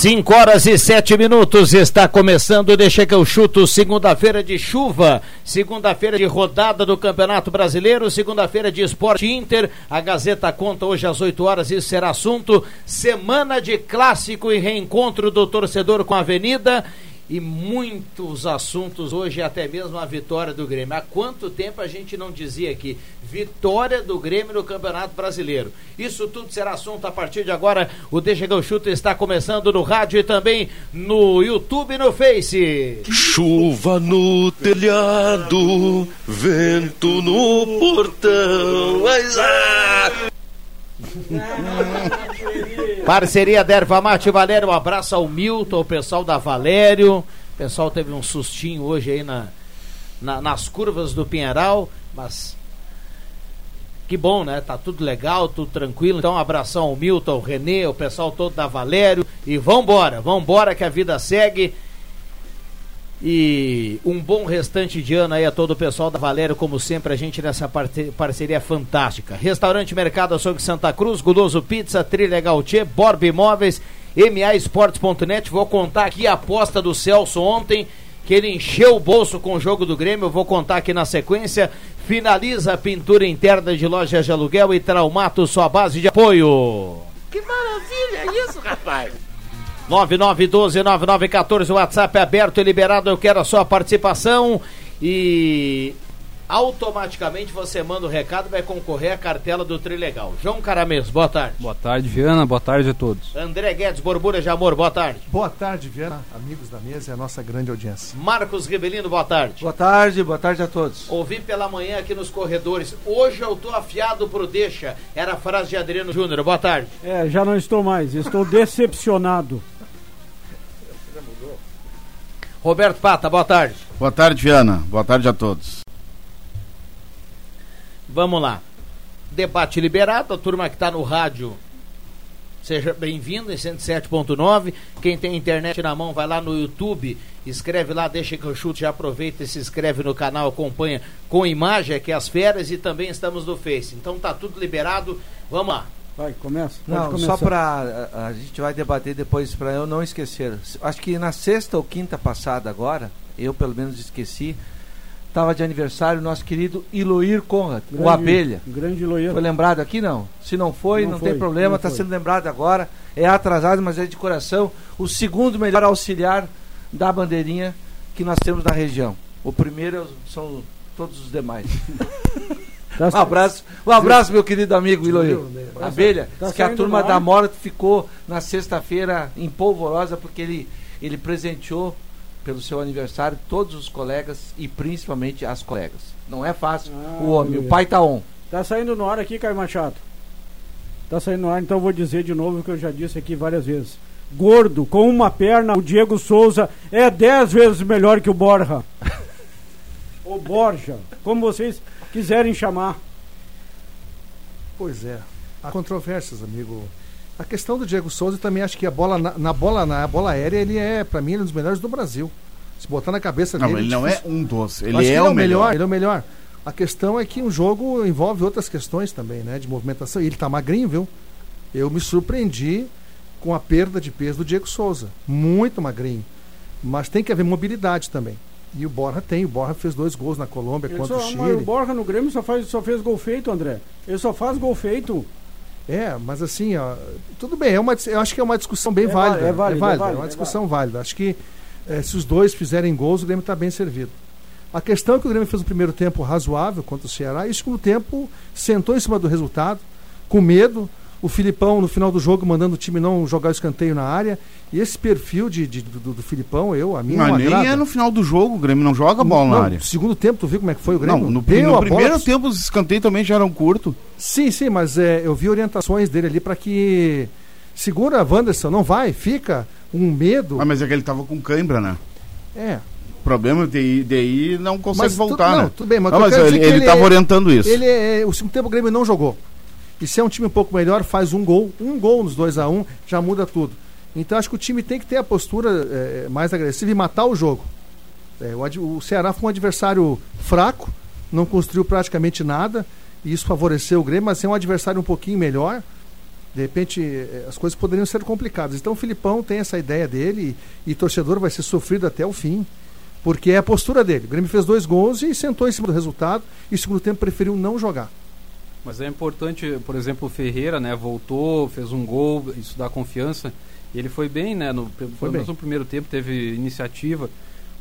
Cinco horas e sete minutos está começando, deixa que eu chuto, segunda-feira de chuva, segunda-feira de rodada do Campeonato Brasileiro, segunda-feira de Esporte Inter, a Gazeta conta hoje às 8 horas, isso será assunto, semana de clássico e reencontro do torcedor com a Avenida e muitos assuntos hoje, até mesmo a vitória do Grêmio. Há quanto tempo a gente não dizia aqui? Vitória do Grêmio no Campeonato Brasileiro. Isso tudo será assunto a partir de agora. O Deixa que eu chuto está começando no rádio e também no YouTube e no Face. Chuva no telhado, vento no portão. Mas, ah! Parceria da Erva Mate Valério, um abraço ao Milton, o pessoal da Valério. O pessoal teve um sustinho hoje aí na, na, nas curvas do Pinheiral, mas que bom, né? Tá tudo legal, tudo tranquilo. Então, um abração ao Milton, ao Renê, o pessoal todo da Valério. E vambora, vambora que a vida segue. E um bom restante de ano aí a todo o pessoal da Valério, como sempre, a gente nessa parceria fantástica. Restaurante Mercado Açougue Santa Cruz, Guloso Pizza, Trilha Gautier, Borb Imóveis, MAEsportes.net. Vou contar aqui a aposta do Celso ontem, que ele encheu o bolso com o jogo do Grêmio. Vou contar aqui na sequência. Finaliza a pintura interna de lojas de aluguel e Traumato, sua base de apoio. Que maravilha isso, rapaz! 9912-9914, o WhatsApp é aberto e liberado, eu quero a sua participação e automaticamente você manda o recado e vai concorrer à cartela do Trilegal. João Caramês, boa tarde. Boa tarde, Viana, boa tarde a todos. André Guedes, Borbura de Amor, boa tarde. Boa tarde, Viana, amigos da mesa e a nossa grande audiência. Marcos Rebelino, boa tarde. Boa tarde, boa tarde a todos. Ouvi pela manhã aqui nos corredores, hoje eu tô afiado pro deixa, era a frase de Adriano Júnior, boa tarde. É, já não estou mais, estou decepcionado. Roberto Pata, boa tarde. Boa tarde, Viana. Boa tarde a todos. Vamos lá. Debate liberado, a turma que está no rádio, seja bem-vindo em 107.9. Quem tem internet na mão, vai lá no YouTube, escreve lá, deixa que eu chute, já aproveita e se inscreve no canal, acompanha com imagem aqui as férias e também estamos no Face. Então tá tudo liberado. Vamos lá. Vai, começa. Não, só para a, a, gente vai debater depois para eu não esquecer. Acho que na sexta ou quinta passada agora, eu pelo menos esqueci, estava de aniversário o nosso querido Iloir Conrad, grande, o Abelha. Grande Iloir. Foi lembrado aqui não? Se não foi, não, não foi, tem problema, está sendo lembrado agora. É atrasado, mas é de coração. O segundo melhor auxiliar da bandeirinha que nós temos na região. O primeiro são todos os demais. Tá um abraço, um abraço, meu querido amigo Iloir. Abelha, tá que a turma da Morte ficou na sexta-feira em polvorosa porque ele, ele presenteou pelo seu aniversário todos os colegas e principalmente as colegas. Não é fácil ah, o homem, o pai tá on. Tá saindo no ar aqui, Caio Machado. Tá saindo no ar, então vou dizer de novo o que eu já disse aqui várias vezes. Gordo, com uma perna, o Diego Souza é dez vezes melhor que o Borja. o Borja, como vocês quiserem chamar. Pois é. Há controvérsias, amigo. A questão do Diego Souza também acho que a bola na, na bola na bola aérea ele é para mim ele é um dos melhores do Brasil. Se botar na cabeça não, dele, ele não é um dos, ele, é, ele é, o melhor. Ele é o melhor. A questão é que um jogo envolve outras questões também, né, de movimentação. E ele tá magrinho, viu? Eu me surpreendi com a perda de peso do Diego Souza, muito magrinho. Mas tem que haver mobilidade também. E o Borja tem, o Borja fez dois gols na Colômbia ele contra só, o Chile. o Borja no Grêmio só, faz, só fez gol feito, André. Ele só faz gol feito. É, mas assim, ó, tudo bem, é uma, eu acho que é uma discussão bem é válida. É, válida, é, válida, é, é uma discussão válida. Acho que é, se os dois fizerem gols, o Grêmio está bem servido. A questão é que o Grêmio fez o primeiro tempo razoável contra o Ceará e o segundo tempo sentou em cima do resultado, com medo. O Filipão no final do jogo mandando o time não jogar o escanteio na área. E esse perfil de, de do, do, Filipão, eu, a mim Mas nem agrada. é no final do jogo, o Grêmio não joga a bola não, na área. No segundo tempo, tu viu como é que foi o Grêmio? Não, no, Deu no primeiro bola. tempo os escanteios também já eram curtos. Sim, sim, mas é, eu vi orientações dele ali para que segura Wanderson, não vai, fica um medo. Ah, mas é que ele tava com cãibra, né? É. O problema é que daí não consegue Mas tu- voltar, não, né? tudo bem, mas Não, eu mas quero ele, ele ele tava é- orientando isso. Ele é, o segundo tempo o Grêmio não jogou. E se é um time um pouco melhor, faz um gol, um gol nos 2 a 1 um, já muda tudo. Então acho que o time tem que ter a postura é, mais agressiva e matar o jogo. É, o, o Ceará foi um adversário fraco, não construiu praticamente nada, e isso favoreceu o Grêmio, mas é um adversário um pouquinho melhor. De repente é, as coisas poderiam ser complicadas. Então o Filipão tem essa ideia dele e, e torcedor vai ser sofrido até o fim. Porque é a postura dele. O Grêmio fez dois gols e sentou em cima do resultado e segundo tempo preferiu não jogar. Mas é importante, por exemplo, o Ferreira, né, voltou, fez um gol, isso dá confiança. Ele foi bem, né, no, pelo Foi menos bem. no primeiro tempo teve iniciativa.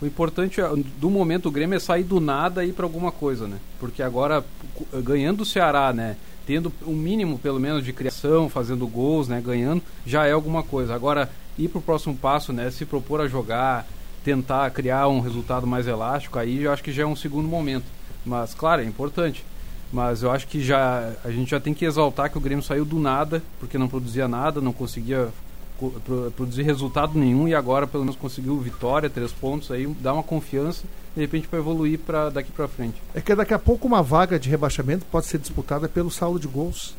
O importante é, do momento o Grêmio é sair do nada e ir para alguma coisa, né? Porque agora cu- ganhando o Ceará, né, tendo um mínimo pelo menos de criação, fazendo gols, né, ganhando, já é alguma coisa. Agora ir para o próximo passo, né, se propor a jogar, tentar criar um resultado mais elástico, aí eu acho que já é um segundo momento. Mas claro, é importante. Mas eu acho que já a gente já tem que exaltar que o Grêmio saiu do nada, porque não produzia nada, não conseguia co- pro- produzir resultado nenhum e agora pelo menos conseguiu vitória, três pontos aí, dá uma confiança, de repente para evoluir para daqui para frente. É que daqui a pouco uma vaga de rebaixamento pode ser disputada pelo saldo de gols.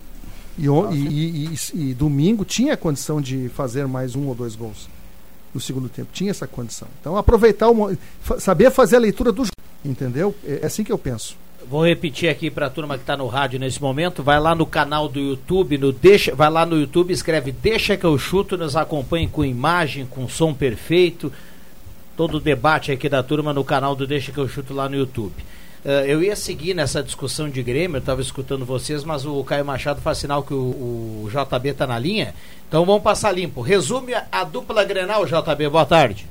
E, on- e- e- e- e domingo tinha a condição de fazer mais um ou dois gols no segundo tempo. Tinha essa condição. Então aproveitar, o, saber fazer a leitura do jogo. Entendeu? É, é assim que eu penso. Vou repetir aqui para a turma que está no rádio nesse momento. Vai lá no canal do YouTube, no deixa, vai lá no YouTube, escreve Deixa que eu chuto, nos acompanhe com imagem, com som perfeito. Todo o debate aqui da turma no canal do Deixa que eu chuto lá no YouTube. Eh, eu ia seguir nessa discussão de Grêmio, eu estava escutando vocês, mas o Caio Machado faz sinal que o, o JB está na linha. Então vamos passar limpo. Resume a, a dupla Grenal, JB. Boa tarde.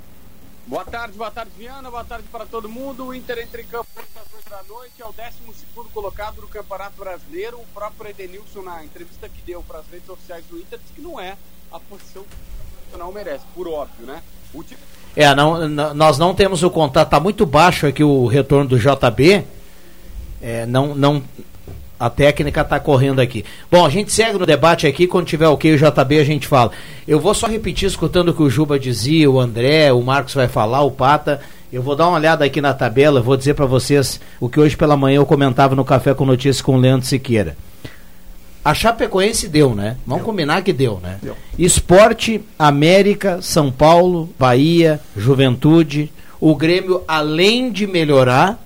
Boa tarde, boa tarde, Viana. Boa tarde para todo mundo. O Inter entra em campo às 8 da noite. É o 12 colocado no Campeonato Brasileiro. O próprio Edenilson, na entrevista que deu para as redes oficiais do Inter, disse que não é a posição que o merece, por óbvio, né? O time É, não, nós não temos o contato, tá muito baixo aqui o retorno do JB. É, não, não, a técnica tá correndo aqui. Bom, a gente segue no debate aqui, quando tiver ok o JB a gente fala. Eu vou só repetir escutando o que o Juba dizia, o André, o Marcos vai falar, o Pata. Eu vou dar uma olhada aqui na tabela, vou dizer para vocês o que hoje pela manhã eu comentava no Café com Notícias com o Leandro Siqueira. A Chapecoense deu, né? Vamos combinar que deu, né? Deu. Esporte, América, São Paulo, Bahia, Juventude. O Grêmio, além de melhorar,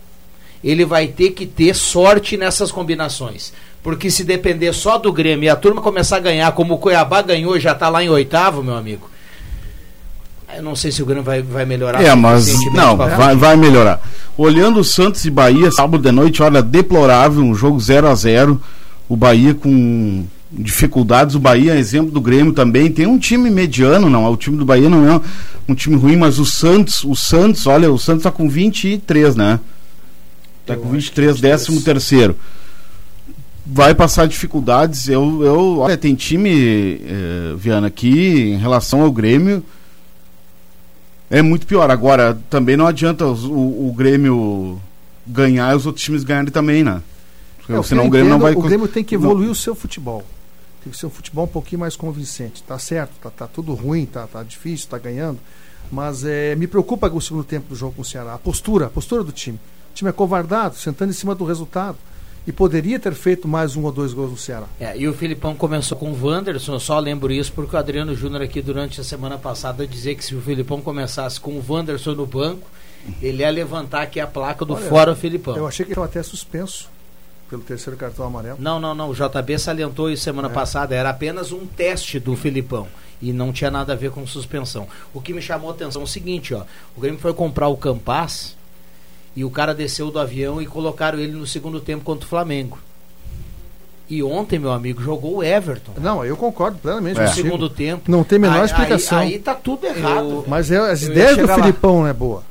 ele vai ter que ter sorte nessas combinações. Porque se depender só do Grêmio e a turma começar a ganhar, como o Cuiabá ganhou já está lá em oitavo, meu amigo. Eu não sei se o Grêmio vai, vai melhorar. É, mas não, vai, vai melhorar. Olhando o Santos e Bahia, sábado de noite, olha, deplorável, um jogo 0 a 0 O Bahia com dificuldades, o Bahia é exemplo do Grêmio também. Tem um time mediano, não, o time do Bahia não é um time ruim, mas o Santos, o Santos, olha, o Santos tá com 23, né? Tá com 23, décimo terceiro. Vai passar dificuldades. Eu, eu, olha, tem time, eh, Viana, aqui em relação ao Grêmio. É muito pior. Agora, também não adianta o, o Grêmio ganhar e os outros times ganharem também, né? Porque É, senão o Grêmio não entendo, vai. O Grêmio tem que não- evoluir o seu futebol. Tem que ser um futebol um pouquinho mais convincente. Tá certo, tá, tá tudo ruim, tá, tá difícil, tá ganhando. Mas é, me preocupa o segundo tempo do jogo com o Ceará. A postura, a postura do time. O time é covardado, sentando em cima do resultado. E poderia ter feito mais um ou dois gols no Ceará. É, e o Filipão começou com o Wanderson, eu só lembro isso porque o Adriano Júnior aqui durante a semana passada dizia que se o Filipão começasse com o Wanderson no banco, ele ia levantar aqui a placa do Olha, Fora Filipão. Eu achei que estava até suspenso pelo terceiro cartão amarelo. Não, não, não. O JB salientou isso semana É. passada. Era apenas um teste do Filipão. E não tinha nada a ver com suspensão. O que me chamou a atenção é o seguinte, ó. O Grêmio foi comprar o Campas e o cara desceu do avião e colocaram ele no segundo tempo contra o Flamengo. E ontem, meu amigo, jogou o Everton. Não, eu concordo plenamente No contigo. segundo tempo. Não tem a menor Aí- explicação. Aí, aí tá tudo errado. Mas é, as Eu ia ideias do chegar lá. Filipão é boa.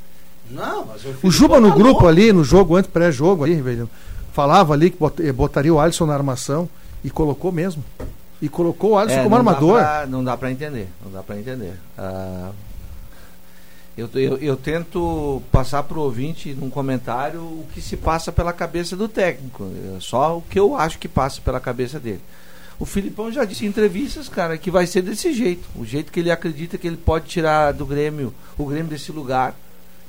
Não, mas o, O Juba Filipão no tá grupo louco. ali, no jogo, antes pré-jogo ali, velho, falava ali que eh, botaria o Alisson na armação e colocou mesmo. E colocou o Alisson É, como não dá armador. pra- não dá para entender, não dá para entender. Ah, eu, eu, eu tento passar para o ouvinte num comentário o que se passa pela cabeça do técnico, é só o que eu acho que passa pela cabeça dele. O Filipão já disse em entrevistas, cara, que vai ser desse jeito. O jeito que ele acredita que ele pode tirar do Grêmio, o Grêmio desse lugar,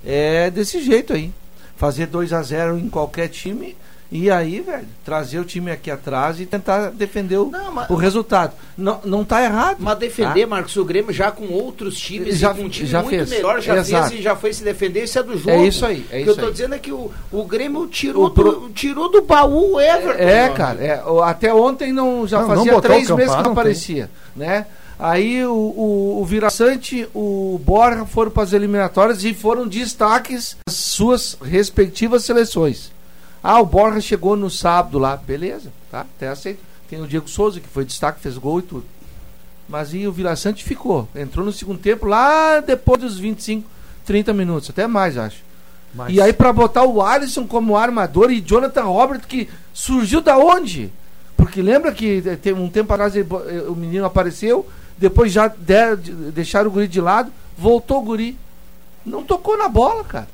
é desse jeito aí. Fazer 2 a 0 em qualquer time e aí, velho, trazer o time aqui atrás e tentar defender o, Não, mas- o resultado. Não, não tá errado. Mas defender, tá? Marcos, o Grêmio já com outros times Já- e com um time já muito fez. melhor, já Exato. fez e já foi se defender, isso é do jogo. É isso aí, é o que isso eu tô aí. dizendo é que o, o Grêmio tirou, O pro- do, tirou do baú o Everton. É, mano. cara, é, até ontem não já Não, não fazia botou três meses que não não tem. aparecia, né? Aí o, o, o Viraçante, o Borja foram para as eliminatórias e foram destaques das suas respectivas seleções. Ah, o Borja chegou no sábado lá, beleza, tá? Até aceito. Tem o Diego Souza que foi destaque, fez gol e tudo. Mas e o Viraçante ficou, entrou no segundo tempo lá depois dos 25, 30 minutos, até mais, acho. Mas- E aí pra botar o Alisson como armador e Jonathan Robert que surgiu da onde? Porque lembra que eh, tem um tempo atrás ele eh, o menino apareceu, depois já der- deixaram o guri de lado, voltou o guri. Não tocou na bola, cara.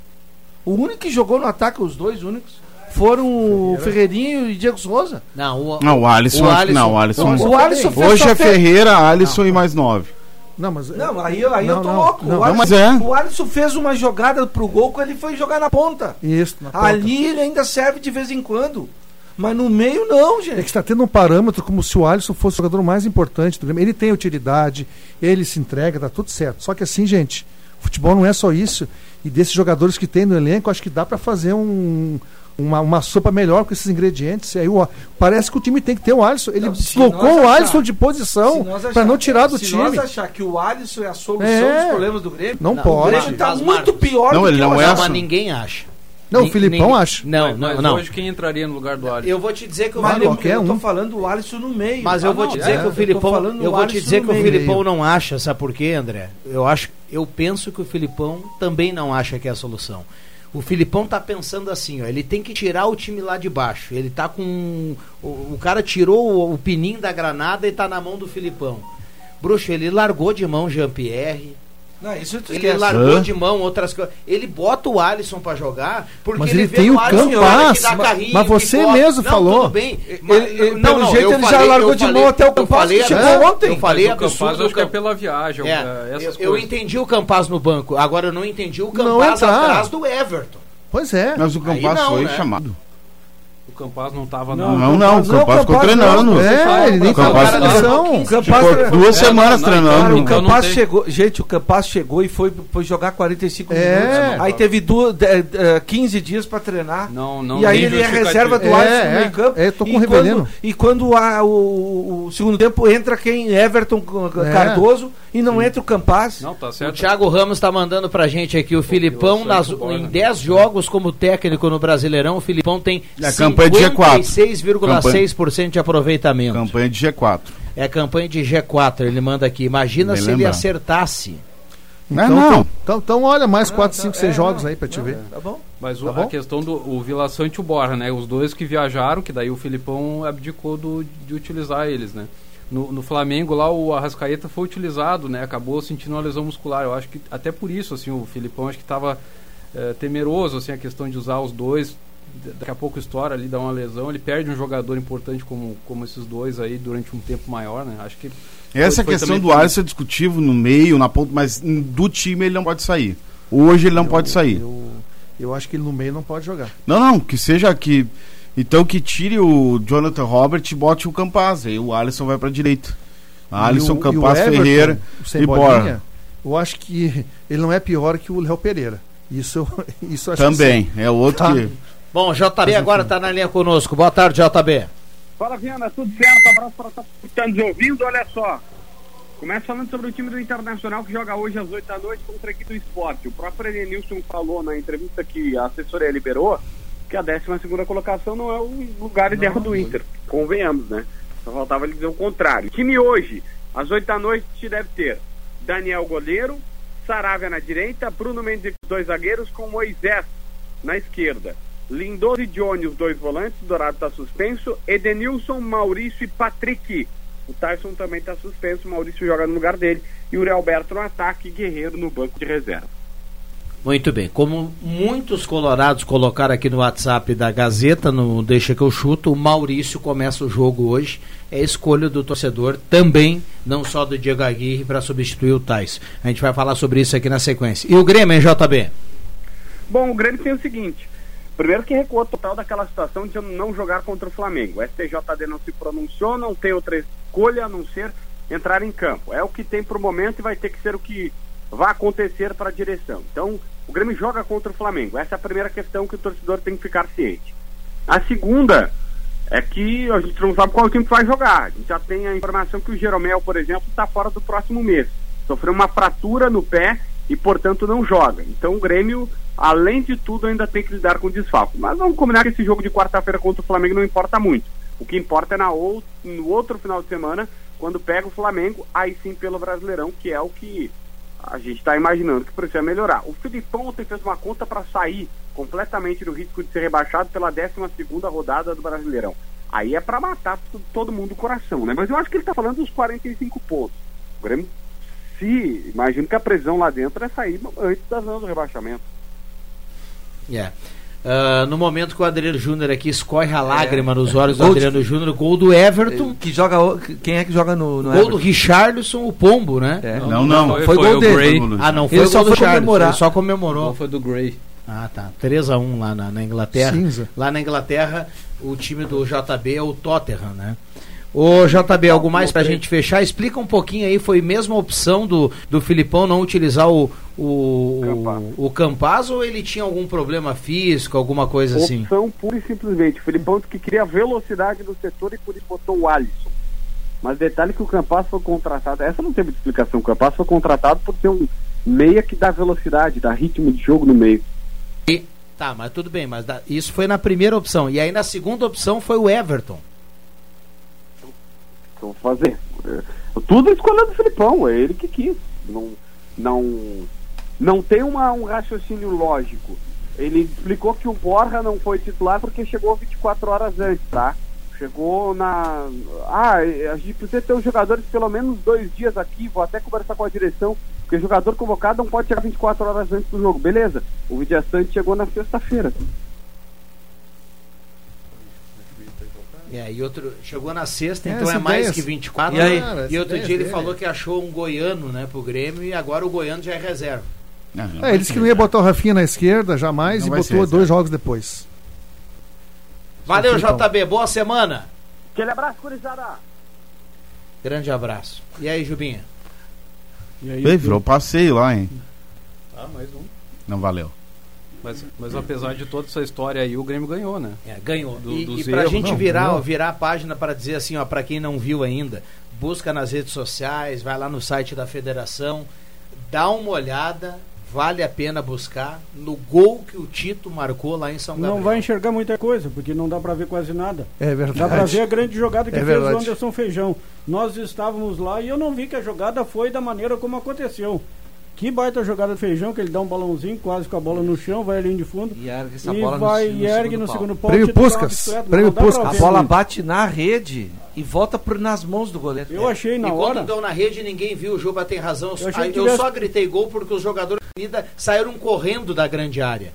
O único que jogou no ataque, os dois únicos, foram o Ferreirinho e o Diego Souza. Não, o, Não, o Alisson, O acho que Alisson- não, o Alisson. O, o Alisson fez Hoje é fe- Ferreira, Alisson e mais nove. Não, mas. Não, aí, aí eu Não, tô não, louco. não. o, Alisson, mas é. o Alisson fez uma jogada pro gol quando ele foi jogar na ponta. Isso, na ponta. Ali ele ainda serve de vez em quando. Mas no meio não, É gente. que está tendo um parâmetro como se o Alisson fosse o jogador mais importante do Grêmio. Ele tem utilidade, ele se entrega, tá tudo certo. Só que assim, gente, futebol não é só isso. E desses jogadores que tem no elenco, acho que dá para fazer um, uma, uma sopa melhor com esses ingredientes. E aí, o- parece que o time tem que ter o Alisson. Ele se deslocou nós o achar- Alisson de Se posição para não tirar do se time. nós achar que o Alisson é a solução É. dos problemas do Grêmio, Não, Não, o pode. Grêmio tá Mas, muito pior não, do ele que não eu é achava. mas ninguém acha. Não, o Ni- Filipão ninguém- acha. Não, mas, não, mas não. hoje quem entraria no lugar do Alisson? Eu vou te dizer que o Filipão- qualquer eu tô um. falando o Alisson no meio. Mas eu Ah, vou não, te dizer é, que o Filipão, eu o vou te Alisson dizer que o. Filipão não acha, sabe por quê, André? Eu acho, eu penso que o Filipão também não acha que é a solução. O Filipão tá pensando assim, ó, ele tem que tirar o time lá de baixo. Ele tá com o, o cara tirou o, o pininho da granada e tá na mão do Filipão. Bruxo, ele largou de mão Jean-Pierre. Não, isso tu Ele esquece. largou Hã? de mão outras coisas. Ele bota o Alisson pra jogar porque Mas ele, ele tem o que dá mas- carrinho, mas você mesmo Não, falou. Tudo bem. Ele- Mas- ele- pelo jeito, eu ele já falei- largou eu de mão falei- até o eu Campaz, falei que chegou absurdo, ontem. Eu falei Mas o Campaz absurdo. acho que é pela viagem, É, é, essas eu, eu entendi o Campaz no banco. Agora eu não entendi o Não Campaz atrás do Everton. Pois é. Mas o Campaz não, foi né? chamado. O Campaz não tava Não. Não, não, o Não, Campaz ficou treinando. É, ele nem o Campaz. O Campaz Ficou duas É, semanas treinando. Cara, o Então Campaz tem. chegou. Gente, o Campaz chegou e foi, foi jogar 45 É. minutos. Aí teve duas, de- eh, 15 dias pra treinar. Não, não e aí ele é reserva do É, Alisson no é. meio campo. É, tô com e o quando, e quando a- o, o segundo tempo entra quem? Everton É. Cardoso e não entra o Campaz. Não, tá O certo. Thiago Ramos tá mandando pra gente aqui o Filipão nas, o em 10 jogos como técnico no Brasileirão, o Filipão tem É a campanha de G4. 56,6% de aproveitamento. Campanha de G4. É campanha de G4, ele manda aqui. Imagina Bem se ele lembrado. acertasse. Não, Então, não. Então, então, então olha, mais 4, Não, 5, tá- 6 é, jogos não, aí pra te não, ver. Tá bom? Mas o- Tá bom? a questão do o Vila Sante e o Borja, né? Os dois que viajaram, que daí o Filipão abdicou do, de utilizar eles, né? No, no Flamengo lá o Arrascaeta foi utilizado, né? Acabou sentindo uma lesão muscular. Eu acho que até por isso, assim, o Filipão acho que estava temeroso, assim, a questão de usar os dois. Daqui a pouco estoura ali, dá uma lesão, ele perde um jogador importante como, como esses dois aí durante um tempo maior, né? Acho que Essa Foi- foi questão também do Alisson é discutível no meio, na ponta, mas do time ele não pode sair. Hoje ele não pode sair. Eu, eu acho que ele no meio não pode jogar. Não, não, que seja que. Então que tire o Jonathan Robert e bote o Campaz. Aí o Alisson vai pra direita. Alisson, o- Campaz, Everton, Ferreira e Borja. Eu acho que ele não é pior que o Léo Pereira. Isso, eu- isso eu acho Também. É outro Tá. que. Bom, JB agora tá na linha conosco. Boa tarde, JB. Fala, Viana, tudo certo? Abraço para todos que estão nos ouvindo. Olha só. Começa falando sobre o time do Internacional que joga hoje às 8 da noite contra a equipe do esporte. O próprio Edenilson falou na entrevista que a assessoria liberou que a 12 colocação não é o lugar ideal do Inter. Convenhamos, né? Só faltava ele dizer o contrário. Time hoje, às 8 da noite, deve ter Daniel goleiro, Saravia na direita, Bruno Mendes dois zagueiros com Moisés na esquerda. Lindoso e Johnny, os dois volantes, Dourado está suspenso, Edenilson, Maurício e Patrick O Tyson também está suspenso, o Maurício joga no lugar dele e o Uri Alberto no ataque, Guerreiro no banco de reserva. Muito bem. Como muitos colorados colocaram aqui no WhatsApp da Gazeta, no Deixa que eu chuto, o Maurício começa o jogo hoje. É escolha do torcedor também, não só do Diego Aguirre, para substituir o Tais. A gente vai falar sobre isso aqui na sequência. E o Grêmio, hein, JB? Bom, o Grêmio tem o seguinte. Primeiro que recuou total daquela situação de não jogar contra o Flamengo. O STJD não se pronunciou, não tem outra escolha a não ser entrar em campo. É o que tem para o momento e vai ter que ser o que vai acontecer para a direção. Então, o Grêmio joga contra o Flamengo. Essa é a primeira questão que o torcedor tem que ficar ciente. A segunda é que a gente não sabe qual time vai jogar. A gente já tem a informação que o Jeromel, por exemplo, está fora do próximo mês. Sofreu uma fratura no pé e, portanto, não joga. Então, o Grêmio, além de tudo, ainda tem que lidar com desfalque. Mas vamos combinar que esse jogo de quarta-feira contra o Flamengo não importa muito. O que importa é na ou, no outro final de semana, quando pega o Flamengo, aí sim pelo Brasileirão, que é o que a gente está imaginando que precisa melhorar. O Filipão ontem fez uma conta para sair completamente do risco de ser rebaixado pela 12 rodada do Brasileirão. Aí é para matar todo mundo o coração, né? Mas eu acho que ele está falando dos 45 pontos. O Grêmio, se imagino que a prisão lá dentro é sair antes das anos do rebaixamento. Yeah. Uh, no momento que o Adriano Júnior aqui escorre a lágrima é. nos olhos do Adriano Júnior, gol do Everton. Que joga, quem é que joga no, no Gol Everton? do Richardson, o Pombo, né? É. Não, não, não, foi, foi, foi gol dele. Ah, não foi ele gol do Richardson, só comemorou. Não, foi do Gray. Ah, tá. 3x1 lá na, na Inglaterra. Cinza. Lá na Inglaterra, o time do JB é o Tottenham, né? Ô JB, algo mais pra gente fechar? Explica um pouquinho aí, foi mesmo a opção do, do Filipão não utilizar o, o, o, o Campaz ou ele tinha algum problema físico, alguma coisa opção assim? Opção pura e simplesmente. O Filipão disse que queria velocidade no setor e por isso botou o Alisson. Mas detalhe que o Campaz foi contratado, essa não teve explicação, o Campaz foi contratado por ser um meia que dá velocidade, dá ritmo de jogo no meio. E, tá, mas tudo bem, mas isso foi na primeira opção. E aí na segunda opção foi o Everton que eu vou fazer? É, tudo escolha do Filipão, é ele que quis. Não, não, não tem uma, um raciocínio lógico. Ele explicou que o Borja não foi titular porque chegou 24 horas antes, tá? Chegou na. Ah, a gente precisa ter os jogadores pelo menos dois dias aqui. Vou até conversar com a direção, porque jogador convocado não pode chegar 24 horas antes do jogo. Beleza, o Vidia chegou na sexta-feira. É, e outro chegou na sexta, é, então é mais que 24. E, aí, cara, e outro dia ele falou que achou um goiano, né, pro Grêmio e agora o goiano já é reserva. Não, não é, ele disse que não ia botar o Rafinha na esquerda jamais não e botou dois jogos depois. Valeu, JB, boa semana. Aquele abraço, Curizada. Grande abraço. E aí, Jubinha? E aí, Ei, virou passeio lá, hein? Ah, mais um. Não valeu. Mas, mas apesar de toda essa história aí, o Grêmio ganhou, né? É, ganhou. Do, e, e pra erros, gente não, virar, virar a página para dizer assim, ó, para quem não viu ainda, busca nas redes sociais, vai lá no site da federação, dá uma olhada, vale a pena buscar no gol que o Tito marcou lá em São Gabriel. Não vai enxergar muita coisa, porque não dá para ver quase nada. É verdade. Dá para ver a grande jogada que é fez o Anderson Feijão. Nós estávamos lá e eu não vi que a jogada foi da maneira como aconteceu. Que baita jogada de feijão, que ele dá um balãozinho quase com a bola no chão, vai ali de fundo. E ergue essa e bola vai, no, no, e ergue no segundo pau. Prêmio Puscas. Prêmio Puscas. A bola bate na rede e volta por, nas mãos do goleiro. Eu achei na e hora. quando deu na rede, ninguém viu. O Juba tem razão. Eu, eu tivesse... só gritei gol porque os jogadores da saíram correndo da grande área.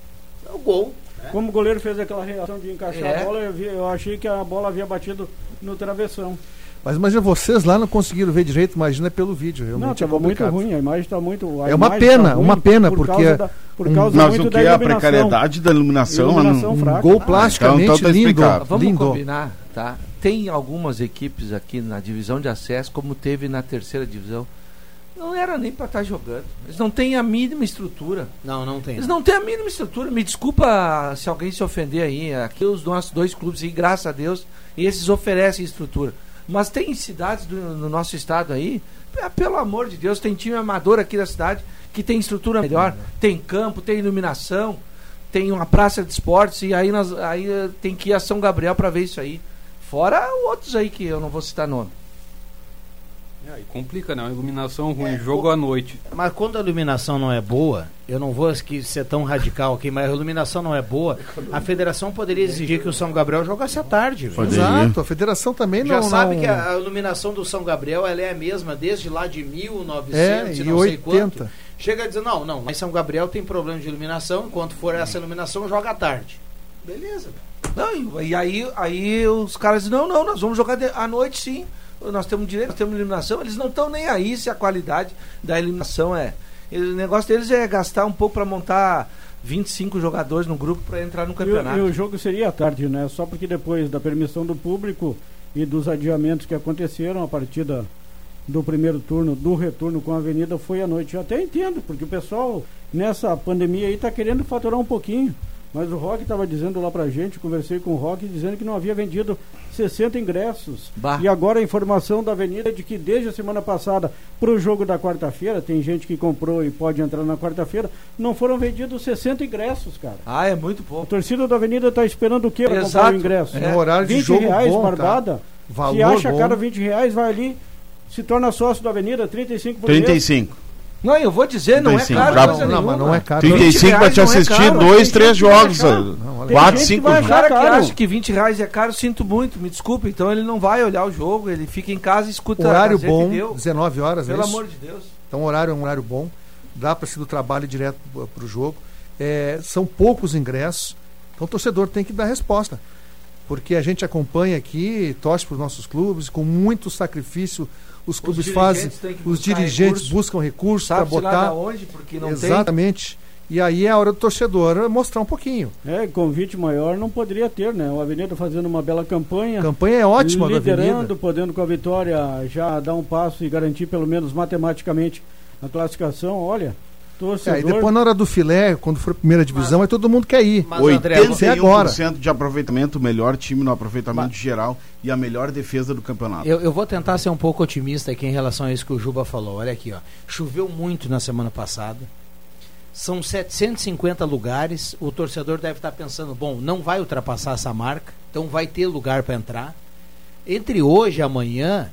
É o gol. Né? Como o goleiro fez aquela reação de encaixar é. a bola, eu, vi, eu achei que a bola havia batido no travessão. Mas imagina, vocês lá não conseguiram ver direito, imagina pelo vídeo. Realmente não, estava é muito ruim, a imagem está muito. É uma pena, tá uma pena, por porque. Causa da, por causa Mas o que é a precariedade da iluminação? iluminação um, um gol plasticamente ah, então, então tá lindo. Vamos lindo. combinar, tá? Tem algumas equipes aqui na divisão de acesso, como teve na terceira divisão. Não era nem para estar tá jogando. Eles não têm a mínima estrutura. Não, não tem. Eles não têm a mínima estrutura. Me desculpa se alguém se ofender aí. Aqui os nossos dois clubes, e graças a Deus, esses oferecem estrutura. Mas tem cidades do, no nosso estado aí, pelo amor de Deus, tem time amador aqui da cidade que tem estrutura melhor, tem campo, tem iluminação, tem uma praça de esportes e aí, nós, aí eh, tem que ir a São Gabriel para ver isso aí. Fora outros aí que eu não vou citar nome. É, e complica, né? Uma iluminação ruim, é, jogo o... à noite. Mas quando a iluminação não é boa, eu não vou ser tão radical aqui, mas a iluminação não é boa, a federação poderia exigir que o São Gabriel jogasse à tarde. Exato, a federação também Já não... sabe não... que a iluminação do São Gabriel ela é a mesma desde lá de 1900 é, e não 80. sei quanto. Chega a dizer, não, não, mas São Gabriel tem problema de iluminação, enquanto for essa iluminação, joga à tarde. Beleza, Não, e aí, aí os caras dizem, não, não, nós vamos jogar à noite sim nós temos direito, nós temos eliminação, eles não estão nem aí se a qualidade da eliminação é. O negócio deles é gastar um pouco para montar 25 jogadores no grupo para entrar no campeonato. E, e, o jogo seria à tarde, né? Só porque depois da permissão do público e dos adiamentos que aconteceram a partir da, do primeiro turno, do retorno com a Avenida, foi à noite. Eu até entendo, porque o pessoal nessa pandemia aí está querendo faturar um pouquinho. Mas o Rock estava dizendo lá pra gente, conversei com o Rock, dizendo que não havia vendido 60 ingressos. Bah. E agora a informação da Avenida é de que desde a semana passada para o jogo da quarta-feira, tem gente que comprou e pode entrar na quarta-feira, não foram vendidos 60 ingressos, cara. Ah, é muito pouco. A torcida da Avenida está esperando o quê para comprar o ingresso? É. No horário de 20 jogo reais, bom, barbada. Tá? Valor se acha bom. cara 20 reais, vai ali, se torna sócio da Avenida, 35 por 35. Mês. Não, eu vou dizer, não 35, é caro. Não, não, mas não é caro. 35 para te assistir é caro, dois, três jogos. quatro, cinco jogos. O cara que acha que 20 reais é caro, sinto muito, me desculpe. Então ele não vai olhar o jogo, ele fica em casa e escuta Horário bom, 19 horas. Pelo é amor de Deus. Então horário é um horário bom, dá para ser do trabalho direto para o jogo. É, são poucos ingressos, então o torcedor tem que dar resposta. Porque a gente acompanha aqui, torce para os nossos clubes, com muito sacrifício os clubes os fazem, os dirigentes recurso, buscam recursos para botar. Onde, porque não Exatamente. Tem. E aí é a hora do torcedor mostrar um pouquinho. É, convite maior não poderia ter, né? O Avenida fazendo uma bela campanha. Campanha é ótima, Liderando, podendo com a vitória já dar um passo e garantir pelo menos matematicamente a classificação. Olha, Torcedor. É, e depois na hora do filé, quando for a primeira divisão, mas, aí todo mundo quer ir. Mas, 81% agora. de aproveitamento, o melhor time no aproveitamento mas, geral e a melhor defesa do campeonato. Eu, eu, vou tentar ser um pouco otimista aqui em relação a isso que o Juba falou. Olha aqui, ó. Choveu muito na semana passada. São 750 lugares. O torcedor deve estar pensando, bom, não vai ultrapassar essa marca, então vai ter lugar para entrar. Entre hoje e amanhã,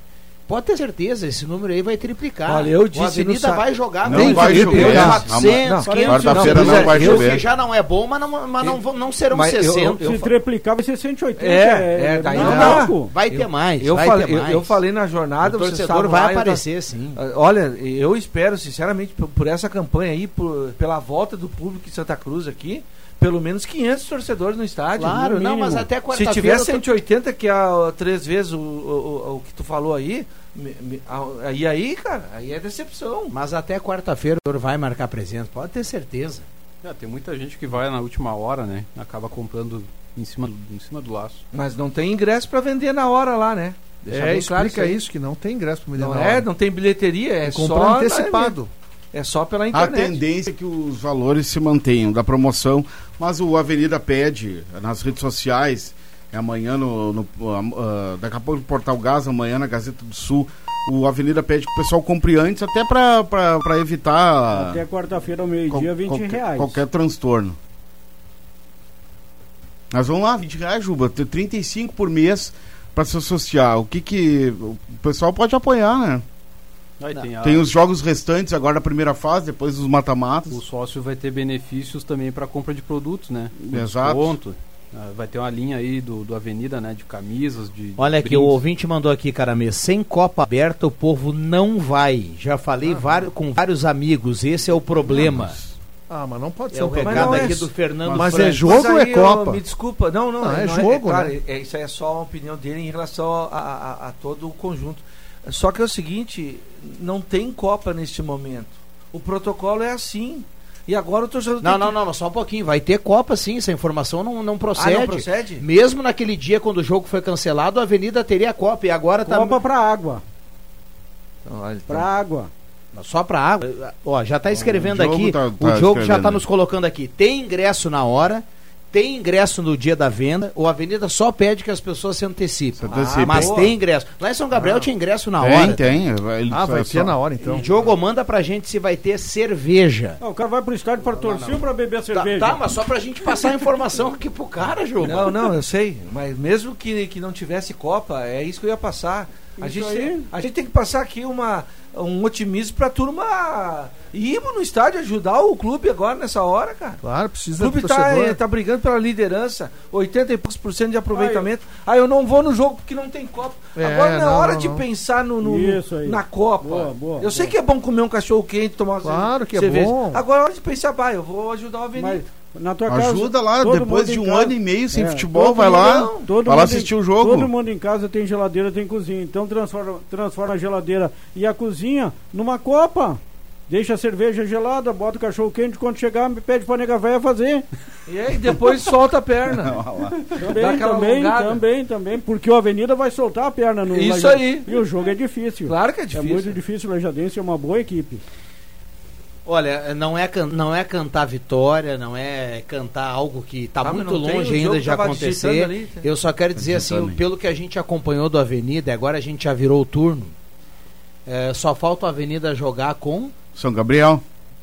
Pode ter certeza, esse número aí vai triplicar. Olha, eu disse a Avenida vai jogar não vai chover. 400, Quarta-feira não, não vai chover. Já não é bom, mas não, mas não, não serão mas 60. Eu, eu, se triplicar vai ser 180. É, é, é daí não, não. Vai ter mais. Eu, vai falei, ter mais. eu, falei na jornada, o torcedor vai aparecer, sim. Olha, eu espero, sinceramente, por, por essa campanha aí, por, pela volta do público em Santa Cruz aqui, pelo menos 500 torcedores no estádio. Claro, não, mas até quarta-feira... Se tiver 180, que é três vezes o, o, o, o que tu falou aí, e aí, cara, aí é decepção. Mas até quarta-feira o vai marcar presença, pode ter certeza. É, tem muita gente que vai na última hora, né? Acaba comprando em cima, do, em cima do laço. Mas não tem ingresso para vender na hora lá, né? Deixa é, explica claro isso, que não tem ingresso para vender não na é, hora. não tem bilheteria, é, é só antecipado. É só pela internet. A tendência é que os valores se mantenham da promoção, mas o Avenida pede nas redes sociais é amanhã no, no uh, daqui a pouco no Portal Gás, amanhã na Gazeta do Sul. O Avenida pede que o pessoal compre antes, até para evitar. Até quarta-feira ao meio-dia, 20 qualquer, reais. Qualquer transtorno. Mas vamos lá, 20 reais, Juba. 35 por mês para se associar. O que que. O pessoal pode apoiar, né? Tem, a... tem, os jogos restantes agora na primeira fase, depois os mata-matas. O sócio vai ter benefícios também para compra de produtos, né? Exato. Desconto. Ah, vai ter uma linha aí do, do Avenida, né? De camisas, de. Olha aqui, o ouvinte mandou aqui, Caramê. Sem Copa aberta, o povo não vai. Já falei ah, vários, com vários amigos, esse é o problema. Não, mas... Ah, mas não pode é ser um recado aqui é... do Fernando Mas é jogo ou é Copa? me desculpa, não, não. não é, é jogo, é, claro, né? é, isso é só a opinião dele em relação a, a, a, todo o conjunto. Só que é o seguinte, não tem Copa neste momento. O protocolo é assim. E agora o torcedor Não, não, que... não, só um pouquinho. Vai ter Copa sim, essa informação não, não procede. Ah, não procede? Mesmo naquele dia quando o jogo foi cancelado, a Avenida teria Copa. E agora Copa tá. Copa pra água. Então, olha, pra água. Só pra água. Ó, já tá escrevendo aqui. Tá, tá o jogo já tá nos colocando aqui. Tem ingresso na hora tem ingresso no dia da venda, ou a Avenida só pede que as pessoas se antecipem. Ah, mas boa. tem ingresso. Lá em São Gabriel ah. tinha ingresso na hora. Tem, tem. Ele ah, vai ter na hora então. E Diogo manda pra gente se vai ter cerveja. Não, o cara vai pro estádio pra torcer ou pra beber cerveja? Tá, tá, mas só pra gente passar a informação aqui pro cara, Diogo. Não, não, eu sei. Mas mesmo que, que não tivesse Copa, é isso que eu ia passar. A gente, aí. tem, a gente tem que passar aqui uma, um otimismo pra turma ir no estádio ajudar o clube agora nessa hora, cara. Claro, O precisa clube do tá, torcedor. eh, tá brigando pela liderança, 80 e poucos por cento de aproveitamento. Aí eu não vou no jogo porque não tem Copa. É, Agora não é hora não, de não. pensar no, no- na Copa. Boa, boa, eu sei boa. que é bom comer um cachorro quente, tomar uma Claro que é bom. Agora é hora de pensar, bah, eu vou ajudar o Avenida. Mas na tua casa. Ajuda lá, todo depois de um casa- ano e meio sem É, futebol, vai lá, todo vai lá mundo em- assistir o jogo. Todo mundo em casa tem geladeira, tem cozinha. Então transforma, transforma a geladeira e a cozinha numa copa. Deixa a cerveja gelada, bota o cachorro quente, quando chegar, me pede pra nega véia fazer. E aí depois solta a perna. Também, também, alongada. também, também. Porque o Avenida vai soltar a perna no Isso aí. E o jogo é difícil. Claro que é É difícil. muito difícil, o Lajadense é uma boa equipe. Olha, não é, can- não é cantar vitória, não é cantar algo que está Ah, muito longe ainda de acontecer. ali, tá? Eu só quero dizer assim, pelo que a gente acompanhou do Avenida, agora a gente já virou o turno. é, só falta o Avenida jogar com. São Gabriel.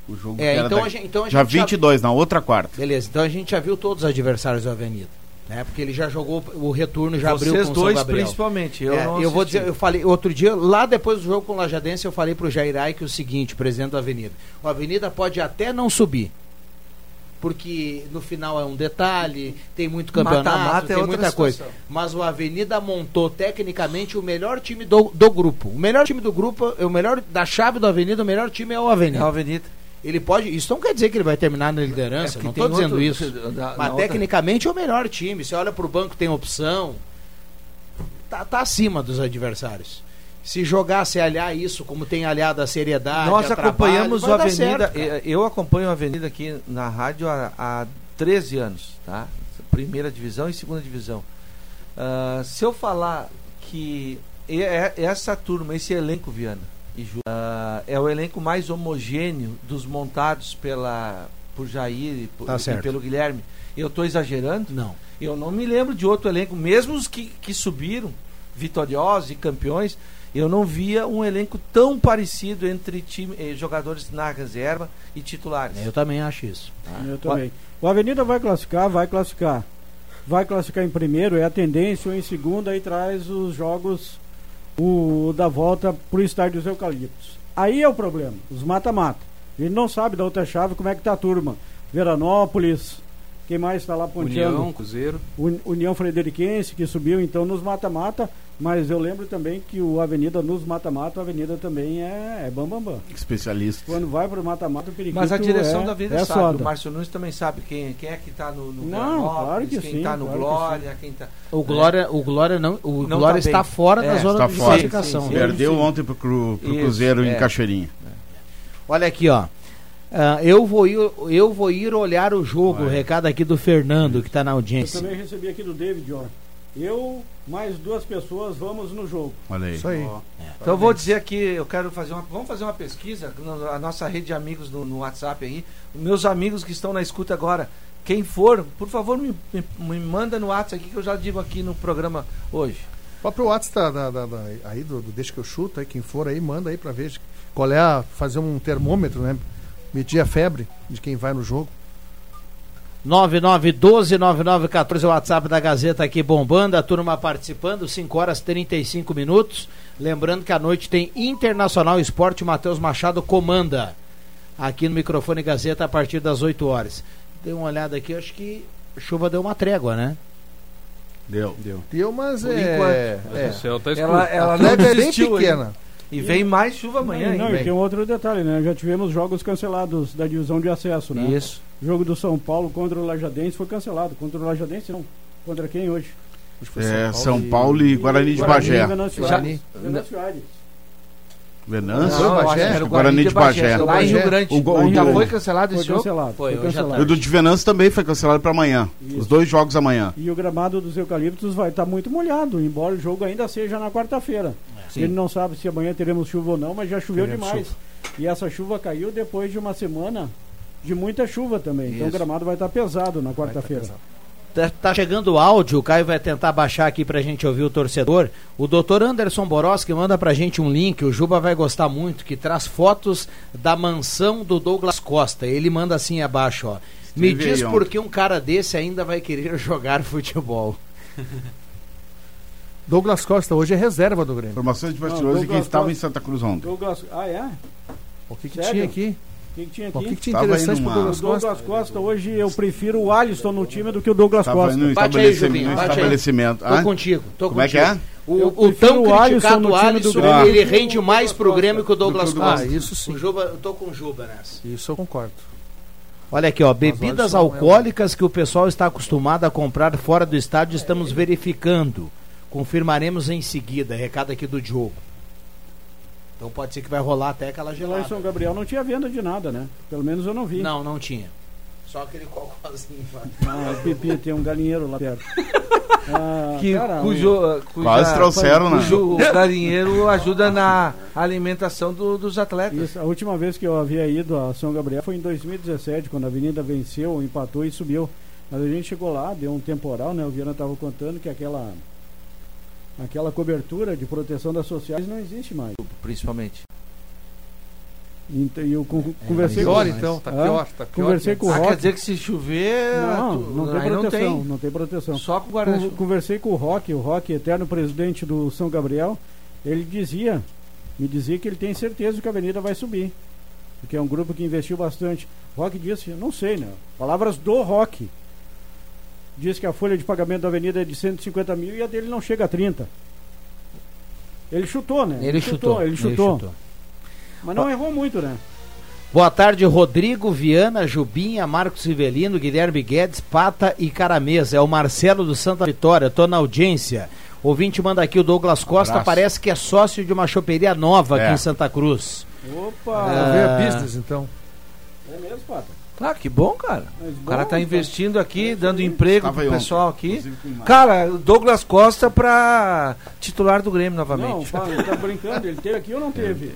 O jogo É, então, a daqui. gente, então a Já gente já- 22, na outra quarta. Beleza, então a gente já viu todos os adversários do Avenida. Né? Porque ele já jogou o retorno, já abriu Vocês com o São dois, Gabriel. principalmente. Eu, É, eu vou dizer, eu falei outro dia, lá depois do jogo com o Lajadense, eu falei pro Jair Aike o seguinte, presidente da Avenida. O Avenida pode até não subir. Porque no final é um detalhe, tem muito campeonato, Mata-mata é tem outra muita coisa. situação. Mas o Avenida montou tecnicamente o melhor time do, do grupo. O melhor time do grupo, o melhor da chave do Avenida, o melhor time é o É Avenida. a Avenida. Ele pode. Isso não quer dizer que ele vai terminar na liderança, É, não estou dizendo isso. da- Mas outra- tecnicamente é o melhor time. Você olha pro banco, tem opção. Tá, tá acima dos adversários. Se jogar, se aliar isso, como tem aliado a seriedade. Nós a acompanhamos trabalho, o dar Avenida. certo, eu- acompanho o Avenida aqui na rádio há, há 13 anos, tá? Primeira divisão e segunda divisão. Ah, se eu falar que é- essa turma, esse elenco, Viana e Ju, ah, é o elenco mais homogêneo dos montados pela por Jair e, por- Tá e pelo Guilherme, eu estou exagerando? Não. Eu não me lembro de outro elenco, mesmo os que, que subiram, vitoriosos e campeões, eu não via um elenco tão parecido entre time, eh, jogadores na reserva e titulares. Eu também acho isso. Eu também. O Avenida vai classificar, vai classificar. Vai classificar em primeiro, é a tendência, ou em segundo, aí traz os jogos o, da volta pro estádio dos Eucaliptos. Aí é o problema, os mata-mata. A gente não sabe da outra chave como é que tá a turma. Veranópolis, quem mais está lá ponteando? União, Cruzeiro. Un- União Frederiquense, que subiu então nos mata-mata, mas eu lembro também que o Avenida nos mata-mata, o Avenida também é, é bam, bam, bam. Especialista. Quando vai pro mata-mata, o periquito Mas a direção é, da vida é sabe, soda. o Márcio Nunes também sabe quem, quem é que está no, no Não, claro que quem sim, está no claro que Glória, quem está... O Glória, o Glória não, o Não Glória tá está bem. fora da É, zona está de fora. classificação. Sim, sim, né? Perdeu sim. ontem pro, Cru, pro Isso, Cruzeiro é. em Cachoeirinha. Olha aqui, ó. Ah, eu, vou ir, eu vou ir olhar o jogo. Vai. Recado aqui do Fernando, que está na Eu audiência. também recebi aqui do David, ó. Eu, mais duas pessoas, vamos no jogo. Olha aí. Isso aí. Então eu vou dizer aqui, eu quero fazer uma. Vamos fazer uma pesquisa na a nossa rede de amigos no, no WhatsApp aí. Meus amigos que estão na escuta agora, quem for, por favor, me, me, me manda no WhatsApp aqui que eu já digo aqui no programa hoje. O próprio WhatsApp da, da- da- aí do, do Deixa que eu chuto, aí, quem for aí, manda aí pra ver qual é a. fazer um termômetro, né? Medir a febre de quem vai no jogo. 9912-9914 o WhatsApp da Gazeta aqui bombando, a turma participando, 5 horas 35 minutos. Lembrando que à noite tem Internacional Esporte, Matheus Machado comanda aqui no microfone Gazeta a partir das 8 horas. Dei uma olhada aqui, acho que a chuva deu uma trégua, né? Deu. Deu. Deu, mas Por é. enquanto. é. O céu tá escuro. Ela, ela a não é bem desistiu ainda. Pequena. E vem mais chuva amanhã, não, hein? e tem um outro detalhe, né? Já tivemos jogos cancelados da divisão de acesso, né? Isso. O jogo do São Paulo contra o Lajadense foi cancelado. Contra o Lajadense, não. Contra quem hoje? Acho que foi É, Paulo São e- Paulo e Guarani de Guarani e Bagé. Venâncio? Foi o acho Bagé? era o Guarani de Bagé. Lá em Bagé. Rio Grande. O gol- Já o- foi cancelado Foi esse jogo? cancelado. Foi, Foi, à cancelado. E o do de Venâncio também foi cancelado para amanhã. Isso. Os dois jogos amanhã. E o gramado dos eucaliptos vai estar muito molhado, embora o jogo ainda seja na quarta-feira. Sim. Ele não sabe se amanhã teremos chuva ou não, mas já choveu Teremos demais. E essa chuva caiu depois de uma semana de muita chuva também. Então o Isso. gramado vai estar pesado na quarta-feira. Tá, tá chegando o áudio, o Caio vai tentar baixar aqui pra gente ouvir o torcedor. O doutor Anderson Boroski manda pra gente um link, o Juba vai gostar muito, que traz fotos da mansão do Douglas Costa. Ele manda assim abaixo, ó. Me diz por que um cara desse ainda vai querer jogar futebol. Douglas Costa hoje é reserva do Grêmio. Informações de bastidores de quem estava em Santa Cruz ontem. Douglas... Ah, é? O que, que tinha aqui? O que, que tinha O aqui? que, que tinha Tava interessante pro Douglas O Douglas Costa? Costa, hoje eu prefiro o Alisson no time do que o Douglas Estava Costa. no Bate aí, estabelecimento. Jubinho, no bate aí. estabelecimento. Tô contigo, tô Como é contigo. que é? O, o tão o Alisson criticado no time do Alisson, Grêmio ele rende o mais pro Grêmio que o Douglas o Costa. Ah, isso sim. O Juba, eu tô com o Juba nessa. Isso eu concordo. Olha aqui, ó, bebidas Alisson não é alcoólicas que o pessoal está acostumado a comprar fora do estádio, estamos verificando. Confirmaremos em seguida. Recado aqui do Diogo. Então pode ser que vai rolar até aquela Lá em gelada. São Gabriel não tinha venda de nada, né? Pelo menos eu não vi. Não, não tinha. Só aquele cocôzinho. Ah, o Pipi tem um galinheiro lá perto. Ah, Que, cara, cujo, cuja- Quase trouxeram, né? cujo galinheiro ajuda na alimentação do- dos atletas. Isso, a última vez que eu havia ido a São Gabriel foi em 2017, quando a Avenida venceu, empatou e subiu. Mas a gente chegou lá, deu um temporal, né? O Viana estava contando que aquela aquela cobertura de proteção das sociais não existe mais. Principalmente. Então, eu con- conversei Pior com então, tá Hã? pior. Tá pior Conversei com o Ah, Rock. quer dizer que se chover. Não, tu- não tem proteção, não não tem proteção. tem. Só com Con- guarda-chuva. Conversei com o Rock, o Rock, eterno presidente do São Gabriel, ele dizia, me dizia que ele tem certeza que a Avenida vai subir. Porque é um grupo que investiu bastante. Rock disse, não sei, né? Palavras do Rock. Diz que a folha de pagamento da Avenida é de 150 mil e a dele não chega a 30. Ele chutou, né? Ele chutou. Ele chutou. Mas não errou muito, né? Boa tarde, Rodrigo, Viana, Jubinha, Marcos Rivelino, Guilherme Guedes, Pata e Caramesa. É o Marcelo do Santa Vitória, tô na audiência. Ouvinte manda aqui o Douglas Costa, parece que é sócio de uma choperia nova É. aqui em Santa Cruz. Opa! Vou ver a business então. É mesmo, Pata? Claro, que bom, cara. Mas O cara bom, tá investindo aqui, dando emprego pro ontem, pessoal aqui. com imagem. Cara, Douglas Costa pra titular do Grêmio Não, novamente. fala, ele tá brincando, ele teve aqui ou não teve?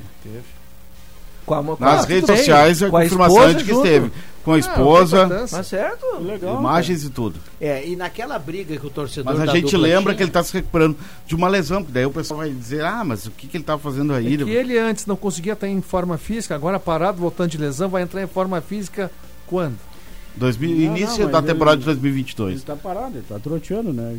Com a, com Nas a- redes tudo bem. sociais a confirmação esposa de que junto. esteve. Com a Ah, esposa, não importância. Mas certo. Legal. imagens e tudo. É, e naquela briga que o torcedor Mas a da gente dupla lembra tinha- que ele está se recuperando de uma lesão, porque daí o pessoal vai dizer, ah, mas o que, que ele estava fazendo aí? É que ele antes não conseguia estar em forma física, agora parado, voltando de lesão, vai entrar em forma física quando? 2000, Não, não, início mas da ele- temporada de Ele 2022. tá parado, ele tá troteando, né?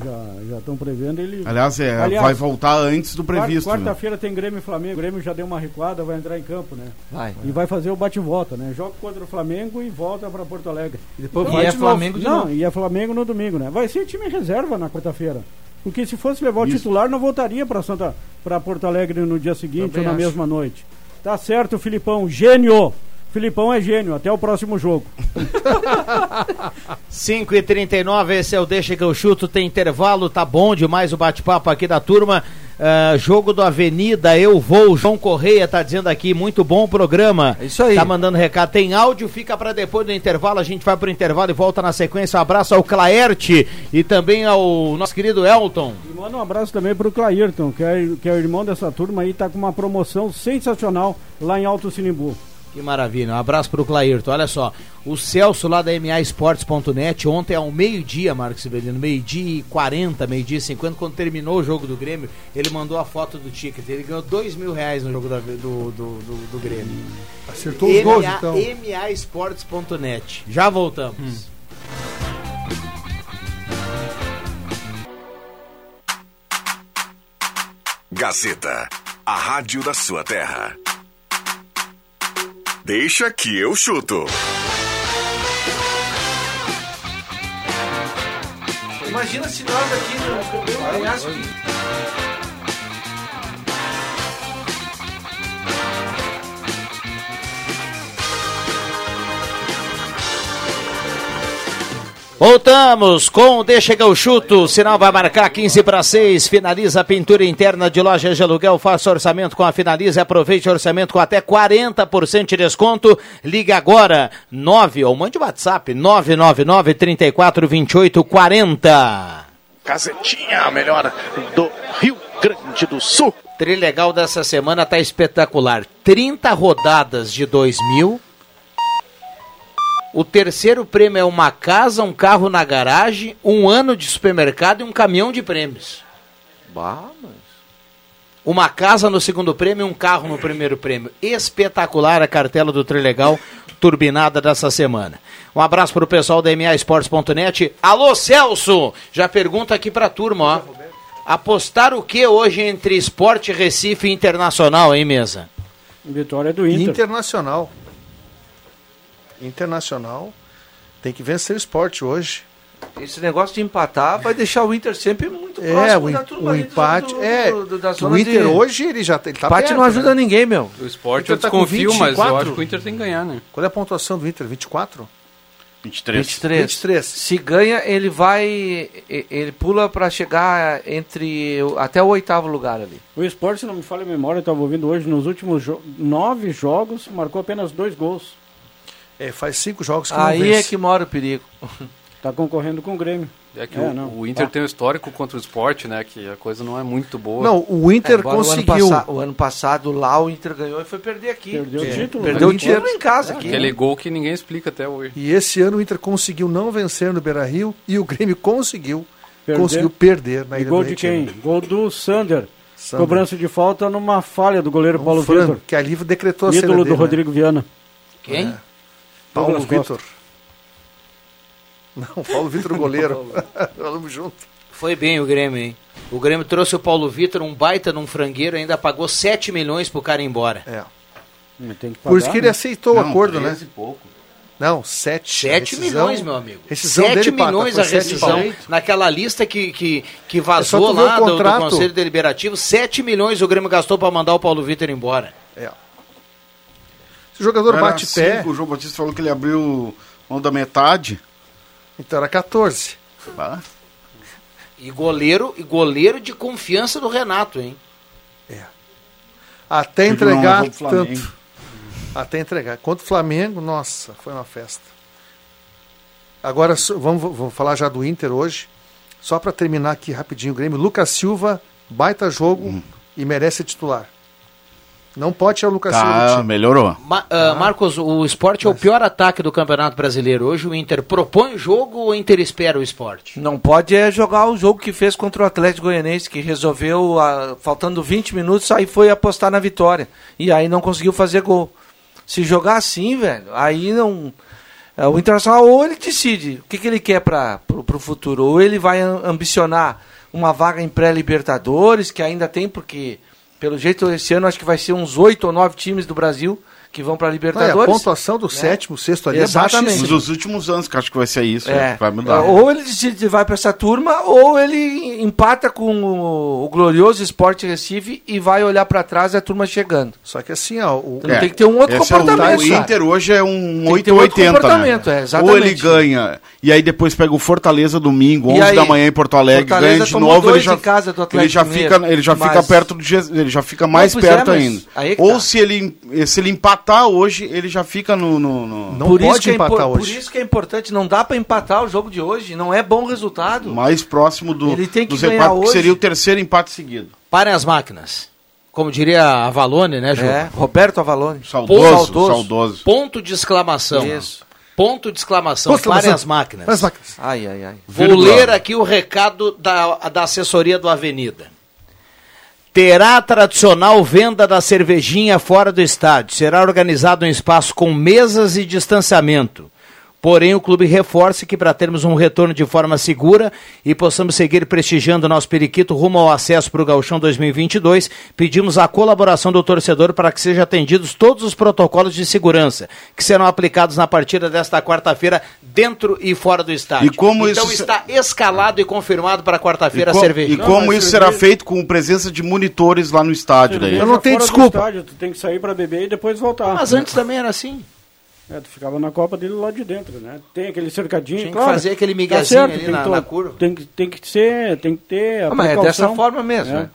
Já estão prevendo ele. Aliás, é, Aliás, vai voltar antes do previsto. Né? Quarta-feira tem Grêmio e Flamengo. O Grêmio já deu uma recuada, vai entrar em campo, né? Vai. E vai fazer o bate-volta, né? Joga contra o Flamengo e volta para Porto Alegre. E depois Então, vai é de Flamengo de não, novo. e é Flamengo no domingo, né? Vai ser time reserva na quarta-feira. Porque se fosse levar o Isso. titular, não voltaria para Santa para Porto Alegre no dia seguinte Também ou na acho. mesma noite. Tá certo, Filipão, gênio. Filipão é gênio, até o próximo jogo. 5 e 39 esse é o Deixa que eu chuto, tem intervalo, tá bom demais o bate-papo aqui da turma. Ah, jogo do Avenida, eu vou. João Correia tá dizendo aqui, muito bom o programa. É isso aí. Tá mandando recado. Tem áudio, fica para depois do intervalo. A gente vai pro intervalo e volta na sequência. Um abraço ao Claerte e também ao nosso querido Elton. E manda um abraço também pro Clairton, que é, que é o irmão dessa turma aí, tá com uma promoção sensacional lá em Alto Sinimbu. Que maravilha, um abraço pro Clairton. Olha só, o Celso lá da MAEsportes.net, ontem ao meio-dia, Marcos Severino, meio-dia e 40, meio-dia e 50, quando terminou o jogo do Grêmio, ele mandou a foto do ticket. Ele ganhou dois mil reais no jogo da- do, do, do, do Grêmio. Acertou os gols, MA então. MAEsportes.net. Já voltamos. Gazeta, a rádio da sua terra. Deixa que eu chuto. Imagina se nós aqui não ganhássemos. Voltamos com o Deixa que eu chuto. O sinal vai marcar 15 para 6. Finaliza a pintura interna de lojas de aluguel. Faça orçamento com a Finaliza e aproveite o orçamento com até 40% de desconto. Liga agora 9 ou mande WhatsApp 999 34 28 40. Casetinha, a melhor do Rio Grande do Sul. Trilegal dessa semana tá espetacular. 30 rodadas de 2 mil. O terceiro prêmio é uma casa, um carro na garagem, um ano de supermercado e um caminhão de prêmios. Bah, mas... Uma casa no segundo prêmio e um carro no primeiro prêmio. Espetacular a cartela do Trilegal turbinada dessa semana. Um abraço para o pessoal da MAEsportes.net. Alô, Celso! Já pergunta aqui para a turma, ó. Apostar o que hoje entre Esporte Recife e Internacional, hein, mesa? Vitória do Inter. Internacional. Internacional. Tem que vencer o esporte hoje. Esse negócio de empatar vai deixar o Inter sempre muito É, próximo o, da em- turma o empate. do- é, do- o Inter de- hoje ele já ele tá Empate perto, não ajuda né? ninguém, meu. O esporte Inter eu tá com desconfio, mas eu 24. acho que o Inter tem que ganhar, né? Qual é a pontuação do Inter? 24? 23. 23. 23. Se ganha, ele vai. Ele pula pra chegar entre. o- até o oitavo lugar ali. O esporte, se não me falha a memória, eu estava ouvindo hoje, nos últimos jo- nove jogos, marcou apenas dois gols. É, faz cinco jogos que Aí não é vence. que mora o perigo. Está concorrendo com o Grêmio. É que É, o, não. o Inter Tá. tem um histórico contra o esporte, né? Que a coisa não é muito boa. Não, o Inter Embora conseguiu. O ano, o ano passado lá o Inter ganhou e foi perder aqui. Perdeu o título. Perdeu né? o título em casa aqui. Aquele gol que ninguém explica até hoje. E esse ano o Inter conseguiu não vencer no Beira Rio e o Grêmio conseguiu, Perder. conseguiu perder na E Ilha gol do de quem? Gol do Sander. Sander. Cobrança de falta numa falha do goleiro Um Paulo Vitor. que ali decretou a Ídolo do dele, né? Rodrigo Viana. Quem? Paulo Vitor. Não, Paulo Vitor o goleiro. Vamos junto. Foi bem o Grêmio, hein? O Grêmio trouxe o Paulo Vitor, um baita num frangueiro, ainda pagou 7 milhões pro cara ir embora. É. Mas Tem que Por isso pagar, que ele né? aceitou o acordo, né? 13 e pouco. Não, 7. 7 milhões, meu amigo. Rescisão 7 dele, Pata, milhões a rescisão. Naquela lista que, que, que É vazou o lá do, do. Conselho Deliberativo, 7 milhões o Grêmio gastou pra mandar o Paulo Vitor embora. É. Se o jogador Era bate pé, cinco, O João Batista falou que ele abriu mão da metade. então era 14. Bah. E goleiro, e goleiro de confiança do Renato, hein? Até Porque não entregar tanto. Até entregar. Contra o Flamengo, nossa, foi uma festa. Agora, vamos, vamos falar já do Inter hoje. Só para terminar aqui rapidinho o Grêmio. Lucas Silva, baita jogo Hum. e merece titular. Não pode tirar o Lucas Silva Tá, time. melhorou. Ma- ah, Marcos, o esporte é o pior ataque do Campeonato Brasileiro. Hoje o Inter propõe o jogo ou o Inter espera o esporte? Não pode é jogar o jogo que fez contra o Atlético Goianense, que resolveu, ah, faltando 20 minutos, aí foi apostar na vitória. E aí não conseguiu fazer gol. Se jogar assim, velho, aí não. é, O Internacional ou ele decide o que, que ele quer para o futuro, ou ele vai am- ambicionar uma vaga em pré-Libertadores, que ainda tem, porque pelo jeito esse ano acho que vai ser uns oito ou nove times do Brasil que vão para Não, e a Libertadores. pontuação do sétimo, sexto ali Exatamente. é Nos últimos anos, que acho que vai ser isso. É. é, Vai mudar. Ou ele vai para essa turma, ou ele empata com o, o glorioso Esporte Recife e vai olhar para trás e a turma chegando. Só que assim, ó, o, Então tem que ter um outro esse é o- comportamento, o, cara. Inter hoje é um Tem que ter um outro 880, comportamento, né? é, exatamente. Ou ele ganha, e aí depois pega o Fortaleza domingo, E 11 aí, da manhã em Porto Alegre, Fortaleza ganha de novo, ele já, em casa do ele já fica, ele já fica mas- perto do ele já fica mais é, perto ainda. Ou tá. se ele se ele empatar hoje, ele já fica no, no- no- não por isso pode que é empatar impor- hoje. Por isso que é importante, não dá para empatar o jogo de hoje, não é bom resultado. mais próximo do, Ele tem que dos empates, que hoje. seria o terceiro empate seguido. Parem as máquinas. Como diria a Valone, né, Ju? É, Roberto Avalone. Saudoso, saudoso. saudoso. Ponto de exclamação. Isso. Ponto de exclamação. Exclamação. Parem as máquinas. As máquinas. Ai, ai, ai. Vou ler aqui o recado da, da assessoria do Avenida. Terá a tradicional venda da cervejinha fora do estádio. Será organizado um espaço com mesas e distanciamento. Porém, o clube reforça que para termos um retorno de forma segura e possamos seguir prestigiando o nosso periquito rumo ao acesso para o Gauchão 2022, pedimos a colaboração do torcedor para que sejam atendidos todos os protocolos de segurança que serão aplicados na partida desta quarta-feira dentro e fora do estádio. E como então isso está escalado e confirmado para quarta-feira a cerveja. e como mas isso cerveja- será feito com presença de monitores lá no estádio daí. Cerveja Eu não tenho desculpa. estádio, tu tem que sair para beber e depois voltar. Mas antes também era assim. É, tu ficava na copa dele lá de dentro, né? Tem aquele cercadinho, Tinha que claro. fazer aquele tá miguezinho certo, ali tem na- que na curva. Tem que, tem que ser, tem que ter a Ah, mas é dessa forma mesmo, É. né?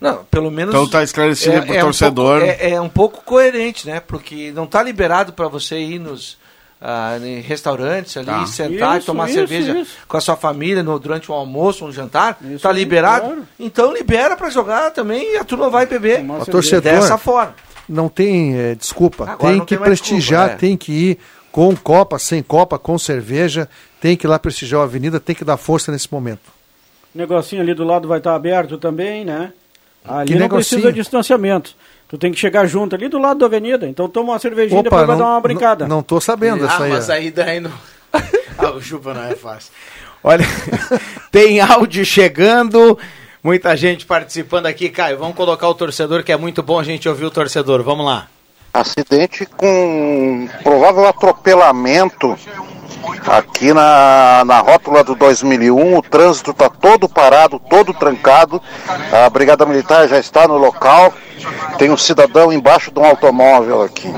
Não, pelo menos. Então tá esclarecido pro torcedor. Um pouco, é, é um pouco coerente, né? Porque não tá liberado para você ir nos ah, em restaurantes ali, Tá. sentar e Isso, tomar isso, cerveja isso. com a sua família no, durante um almoço, um jantar. Isso tá liberado? claro. Então libera para jogar também e a turma vai beber. Tomar cerveja. torcedor Dessa forma. Não tem eh, desculpa. Agora tem não que tem prestigiar, desculpa, é. tem que ir com copa, sem copa, com cerveja. Tem que ir lá prestigiar a avenida, tem que dar força nesse momento. negocinho ali do lado vai estar aberto também, né? Ali Que não negocinho? precisa de distanciamento. Tu tem que chegar junto ali do lado da avenida. Então toma uma cervejinha e depois vai dar uma brincada. Não, não tô sabendo Ah, essa aí. mas ó. aí daí não. ah, o chupa não é fácil. Olha, tem áudio chegando. Muita gente participando aqui, Caio. Vamos colocar o torcedor, que é muito bom a gente ouvir o torcedor. Vamos lá. Acidente com provável atropelamento aqui na, na rótula do 2001. O trânsito está todo parado, todo trancado. A Brigada Militar já está no local. Tem um cidadão embaixo de um automóvel aqui.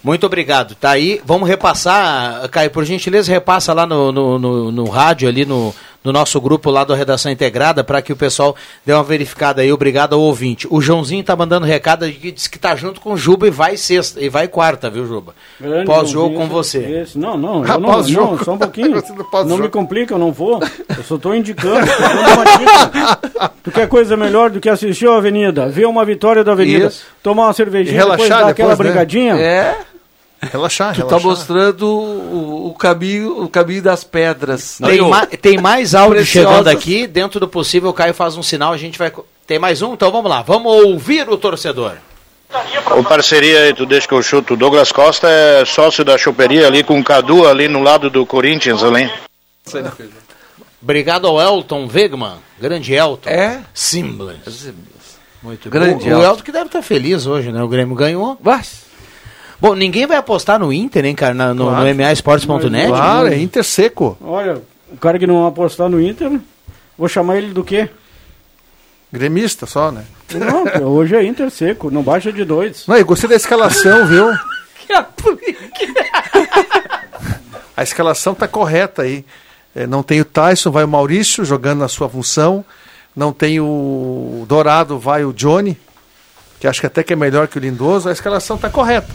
Muito obrigado. Tá aí. Vamos repassar, Caio, por gentileza, repassa lá no, no, no, no rádio, ali no, no nosso grupo lá da Redação Integrada, para que o pessoal dê uma verificada aí. Obrigado ao ouvinte. O Joãozinho tá mandando recado que diz que tá junto com o Juba e vai sexta, e vai quarta, viu, Juba? Pós-jogo com você. Esse. Não, não, eu não, não, só um pouquinho. não me complica, eu não vou. Eu só tô indicando, tô dando uma dica. Tu quer coisa melhor do que assistir a Avenida? Ver uma vitória da Avenida, Isso. tomar uma cervejinha, E relaxar depois dar aquela depois, né? brigadinha. É, Relaxar, tu tá relaxar. mostrando o, o caminho, o caminho das pedras. Tem, ma- tem mais áudio Preciosas. chegando aqui. Dentro do possível, o Caio faz um sinal, a gente vai. Tem mais um? Então vamos lá. Vamos ouvir o torcedor. O parceria aí, tu deixa que eu chuto. O Douglas Costa é sócio da choperia ali com o Cadu ali no lado do Corinthians ali. Obrigado ao Elton Wegman. Grande Elton. É? Simples. Muito Grande o, o Elton. Elton que deve estar feliz hoje, né? O Grêmio ganhou. Mas, Bom, ninguém vai apostar no Inter, hein, cara? na- no, Claro. no MAsports.net? Claro, é Inter seco. Olha, o cara que não apostar no Inter, vou chamar ele do quê? Gremista só, né? Não, que hoje é Inter seco, não baixa de dois. Não, eu gostei da escalação, viu? A escalação tá correta aí. É, não tem o Tyson, vai o Maurício jogando na sua função. Não tem o Dourado, vai o Johnny, que acho que até que é melhor que o Lindoso. A escalação tá correta.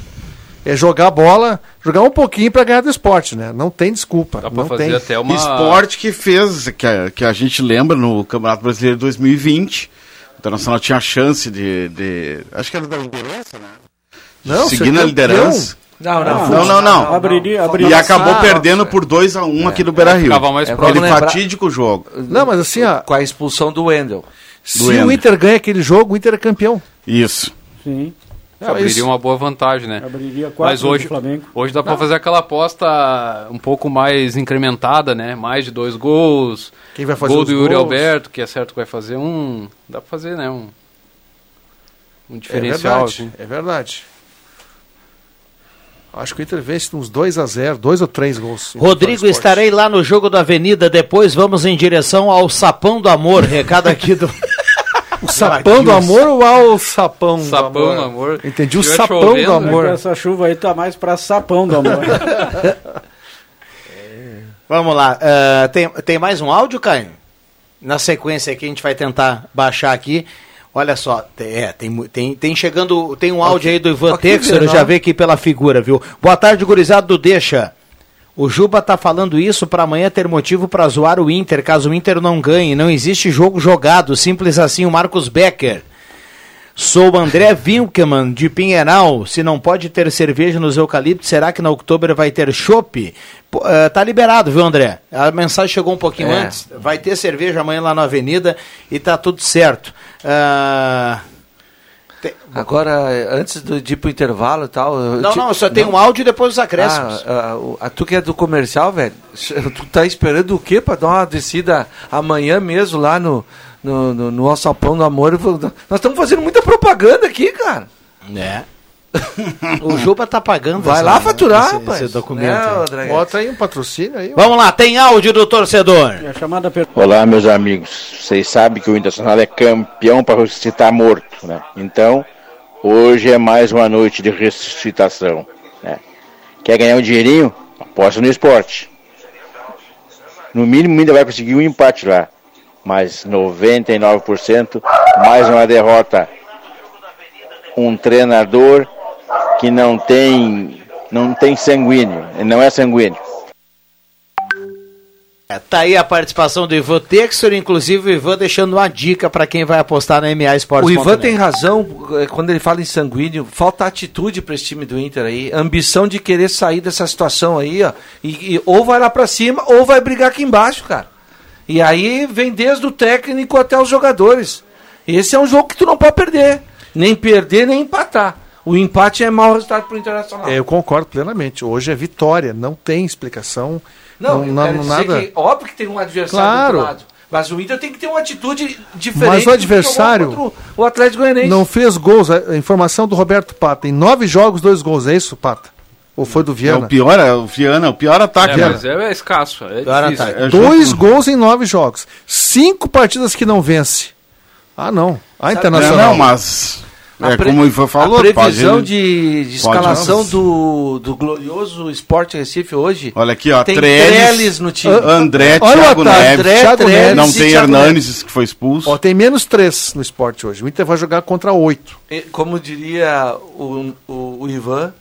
É jogar a bola, jogar um pouquinho para ganhar do esporte, né? Não tem desculpa. Dá pra não fazer tem. até uma. Esporte que fez, que a, que a gente lembra no Campeonato Brasileiro de 2020. O Internacional tinha a chance de, de- Acho que era da liderança, né? Não, Seguindo a campeão. liderança. não, não. Não, não, não. Abriria, abriria. E acabou Ah, perdendo por 2x1 um aqui no Beira Rio. ficava mais É. Aquele fatídico jogo. Não, mas assim, ó, Com a expulsão do Wendel. se o Inter ganha aquele jogo, o Inter é campeão. Isso. Sim, Abriria isso- uma boa vantagem, né? abriria quatro Mas hoje, do Flamengo. hoje dá pra fazer aquela aposta um pouco mais incrementada, né? Mais de dois gols. Quem vai fazer Gol do Yuri gols? Alberto, que é certo que vai fazer um. Dá pra fazer, né? Um, um É diferencial. verdade, assim. é verdade. Acho que o Inter vence uns 2 a 0 2 ou 3 gols. Rodrigo, estarei lá no jogo da Avenida. Depois vamos em direção ao Sapão do Amor. Recado aqui do. O sapão do amor ou ao sapão, Sapão do do amor? amor. Entendi, o sapão chovendo, do amor. Essa chuva aí tá mais pra sapão do amor. Vamos lá. eh, tem, tem mais um áudio, Caio? Na sequência aqui, a gente vai tentar baixar aqui. Olha só, tem, é, tem, tem, tem chegando. Tem um áudio aí do Ivan Texer, eu já vi aqui pela figura, viu? Boa tarde, gurizado do Deixa. O Juba tá falando isso para amanhã ter motivo para zoar o Inter, caso o Inter não ganhe. Não existe jogo jogado, simples assim, o Marcos Becker. Sou o André Wilkeman, de Pinheiral. Se não pode ter cerveja nos eucaliptos, será que na outubro vai ter chopp? Pô, eh, tá liberado, viu, André? A mensagem chegou um pouquinho É. antes. Vai ter cerveja amanhã lá na Avenida e tá tudo certo. Ah, tem- Agora, antes do, de ir pro intervalo e tal. Não, te- não, só tem um áudio e depois os acréscimos. Ah, ah, o- a tu que é do comercial, velho, tu tá esperando o quê pra dar uma descida amanhã mesmo lá no, no, no, no Alçapão do Amor? Nós estamos fazendo muita propaganda aqui, cara. É. o Juba tá pagando Vai essa- lá faturar, esse, rapaz. esse documento. É. Bota aí um patrocínio aí. Vamos lá, tem áudio do torcedor. Chamada per... Olá, meus amigos. Vocês sabem que o Internacional é campeão para ressuscitar morto, né? Então, hoje é mais uma noite de ressuscitação, né? Quer ganhar um dinheirinho? Aposta no esporte. No mínimo ainda vai conseguir um empate lá. Mas 99% mais uma derrota. Um treinador que não tem não tem sanguíneo, ele não é sanguíneo. É, Tá aí a participação do Ivan Textor, inclusive o Ivan deixando uma dica para quem vai apostar na MA Sports. O Ivan tem razão eh, quando ele fala em sanguíneo. Falta atitude para esse time do Inter aí. Ambição de querer sair dessa situação aí, ó. E, e ou vai lá para cima ou vai brigar aqui embaixo, cara. E aí vem desde o técnico até os jogadores. Esse é um jogo que tu não pode perder. Nem perder, nem empatar. O empate é mau resultado pro Internacional. É, eu concordo plenamente. Hoje é vitória, não tem explicação. Não, não, eu não- nada. que óbvio que tem um adversário Claro. do lado. Mas o Inter tem que ter uma atitude diferente. Mas o adversário o Atlético Goianiense. não fez gols. A informação do Roberto Pata. Em nove jogos, dois gols. É isso, Pata? Ou foi do É Viana? o pior, é o Viana, o pior ataque. É, né? mas é, é escasso. É ataque. É Dois jogo- gols em nove jogos. Cinco partidas que não vence. Ah, não. A Não, Internacional. não, mas. É pre- como o Ivan falou, a previsão pode- de, de pode- escalação do, do glorioso Sport Recife hoje. Olha aqui, ó. tem Trellis, Trellis no time. André, Olha o Thiago ataque, Neves. André, Thiago Neves. Não tem Thiago Hernanes, que foi expulso. Ó, tem menos três no esporte hoje. O Inter vai jogar contra oito. E, Como diria o, o, o Ivan,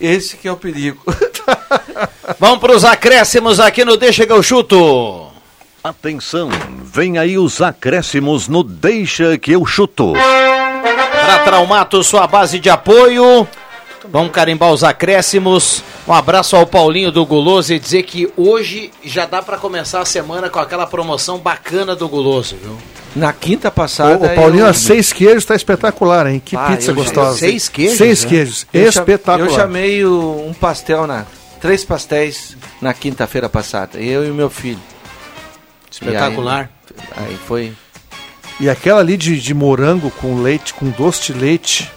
esse que é o perigo. Vamos para os acréscimos aqui no Deixa que eu chuto. Atenção, vem aí os acréscimos no Deixa que eu chuto. Para Traumato, sua base de apoio. Vamos carimbar os acréscimos. Um abraço ao Paulinho do Guloso e dizer que hoje já dá para começar a semana com aquela promoção bacana do Guloso, viu? Na quinta O, passada. o Paulinho, eu- a seis queijos está espetacular, hein? Que Ah, pizza gostosa. Seis queijos, Seis né? queijos. eu Espetacular. Eu chamei o- um pastel na. Três pastéis na quinta-feira passada. Eu e o meu filho. Espetacular. E aí, aí foi. E aquela ali de, de morango com leite, com doce de leite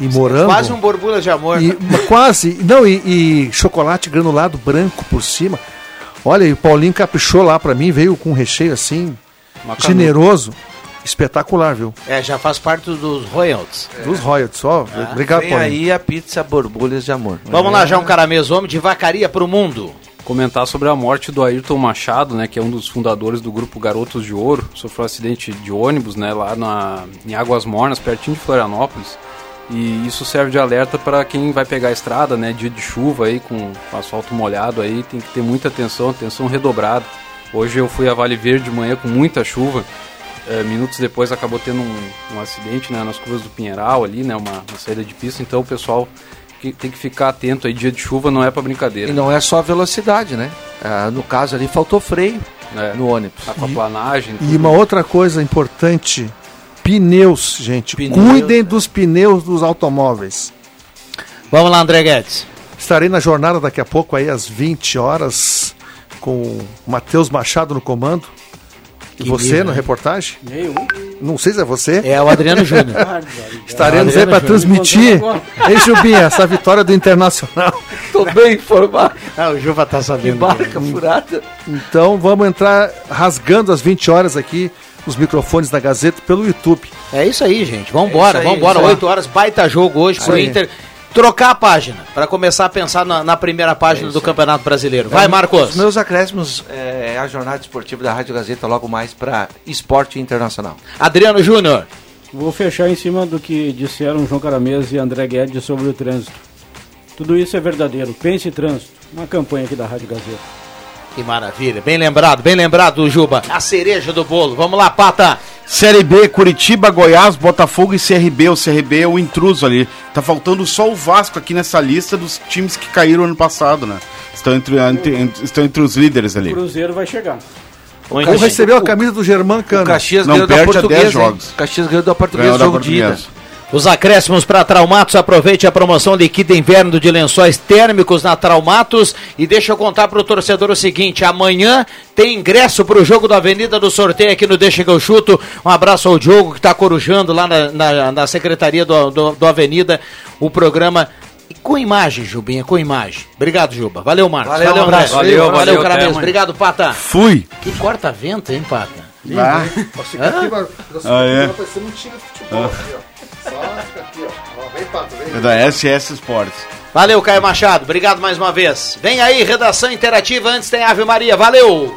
e morango. Quase um borbulha de amor. E, mas quase. Não, e, e chocolate granulado branco por cima. Olha, e o Paulinho caprichou lá pra mim, veio com um recheio assim, Macanudo. generoso. Espetacular, viu? É, já faz parte dos royalties. Dos royalties, ó. Obrigado, Vem Paulinho. aí a pizza borbulhas de amor. Vamos lá, já um caramês homem de vacaria pro mundo. Comentar sobre a morte do Ayrton Machado, né, que é um dos fundadores do grupo Garotos de Ouro. Sofreu um acidente de ônibus, né, lá na, em Águas Mornas, pertinho de Florianópolis. E isso serve de alerta para quem vai pegar a estrada, né, dia de chuva aí com asfalto molhado aí, tem que ter muita atenção, atenção redobrada. Hoje eu fui a Vale Verde de manhã com muita chuva. É, minutos depois acabou tendo um, um acidente né, nas curvas do Pinheiral ali, né, uma, uma saída de pista. Então o pessoal que- tem que ficar atento aí, dia de chuva não é para brincadeira. E não é só a velocidade, né? Ah, no caso ali faltou freio É. no ônibus. aquaplanagem. E uma outra coisa importante: pneus, gente. Pneus. Cuidem dos pneus dos automóveis. Vamos lá, André Guedes. Estarei na jornada daqui a pouco, aí às 20 horas, com o Matheus Machado no comando. E Que você na hein? reportagem? Eu? Não sei se é você. É o Adriano Júnior. Estaremos É, aí para Adriano transmitir. Ei, Jubinha, essa vitória do Internacional. Tô bem informado. ah, o Juva tá sabendo. Barca furada. Então vamos entrar rasgando às 20 horas aqui os microfones da Gazeta pelo YouTube. É isso aí, gente. Vambora, É isso aí, vambora. isso aí. 8 horas, baita jogo hoje pro aí. Inter. Trocar a página, para começar a pensar na, na primeira página do Campeonato Brasileiro. Vai, Marcos. Os meus acréscimos é a jornada esportiva da Rádio Gazeta logo mais para esporte internacional. Adriano Júnior. Vou fechar em cima do que disseram João Caramês e André Guedes sobre o trânsito. Tudo isso é verdadeiro. Pense em trânsito. Uma campanha aqui da Rádio Gazeta. Que maravilha. Bem lembrado, bem lembrado, Juba. A cereja do bolo. Vamos lá, Pata. Série B, Curitiba, Goiás, Botafogo e CRB. O CRB é o intruso ali. Tá faltando só o Vasco aqui nessa lista dos times que caíram ano passado, né? Estão entre, entre- estão entre os líderes O ali. Cruzeiro vai chegar. Como bem. recebeu a camisa do Germán O Cano. Caxias Não ganhou da perde a 10 portuguesa. Caxias ganhou da portuguesa Ganhou da jogo de ida. Portuguesa. Os acréscimos para Traumatos, aproveite a promoção Liquida Inverno de lençóis térmicos na Traumatos e deixa eu contar para o torcedor o seguinte, amanhã tem ingresso para o jogo da Avenida do Sorteio aqui no Deixa que eu chuto, um abraço ao Diogo que está corujando lá na, na, na Secretaria do, do, do Avenida o programa e com imagem, Jubinha, com imagem. Obrigado, Juba. Valeu, Marcos. Valeu, Valeu, um abraço. Valeu, Valeu, valeu. Obrigado, Pata. Fui. Que corta-vento, hein, Pata? Ah, Ah, é? É da SS Sports. Valeu, Caio Machado. Obrigado mais uma vez. Vem aí, redação interativa. Antes tem Ave Maria. Valeu!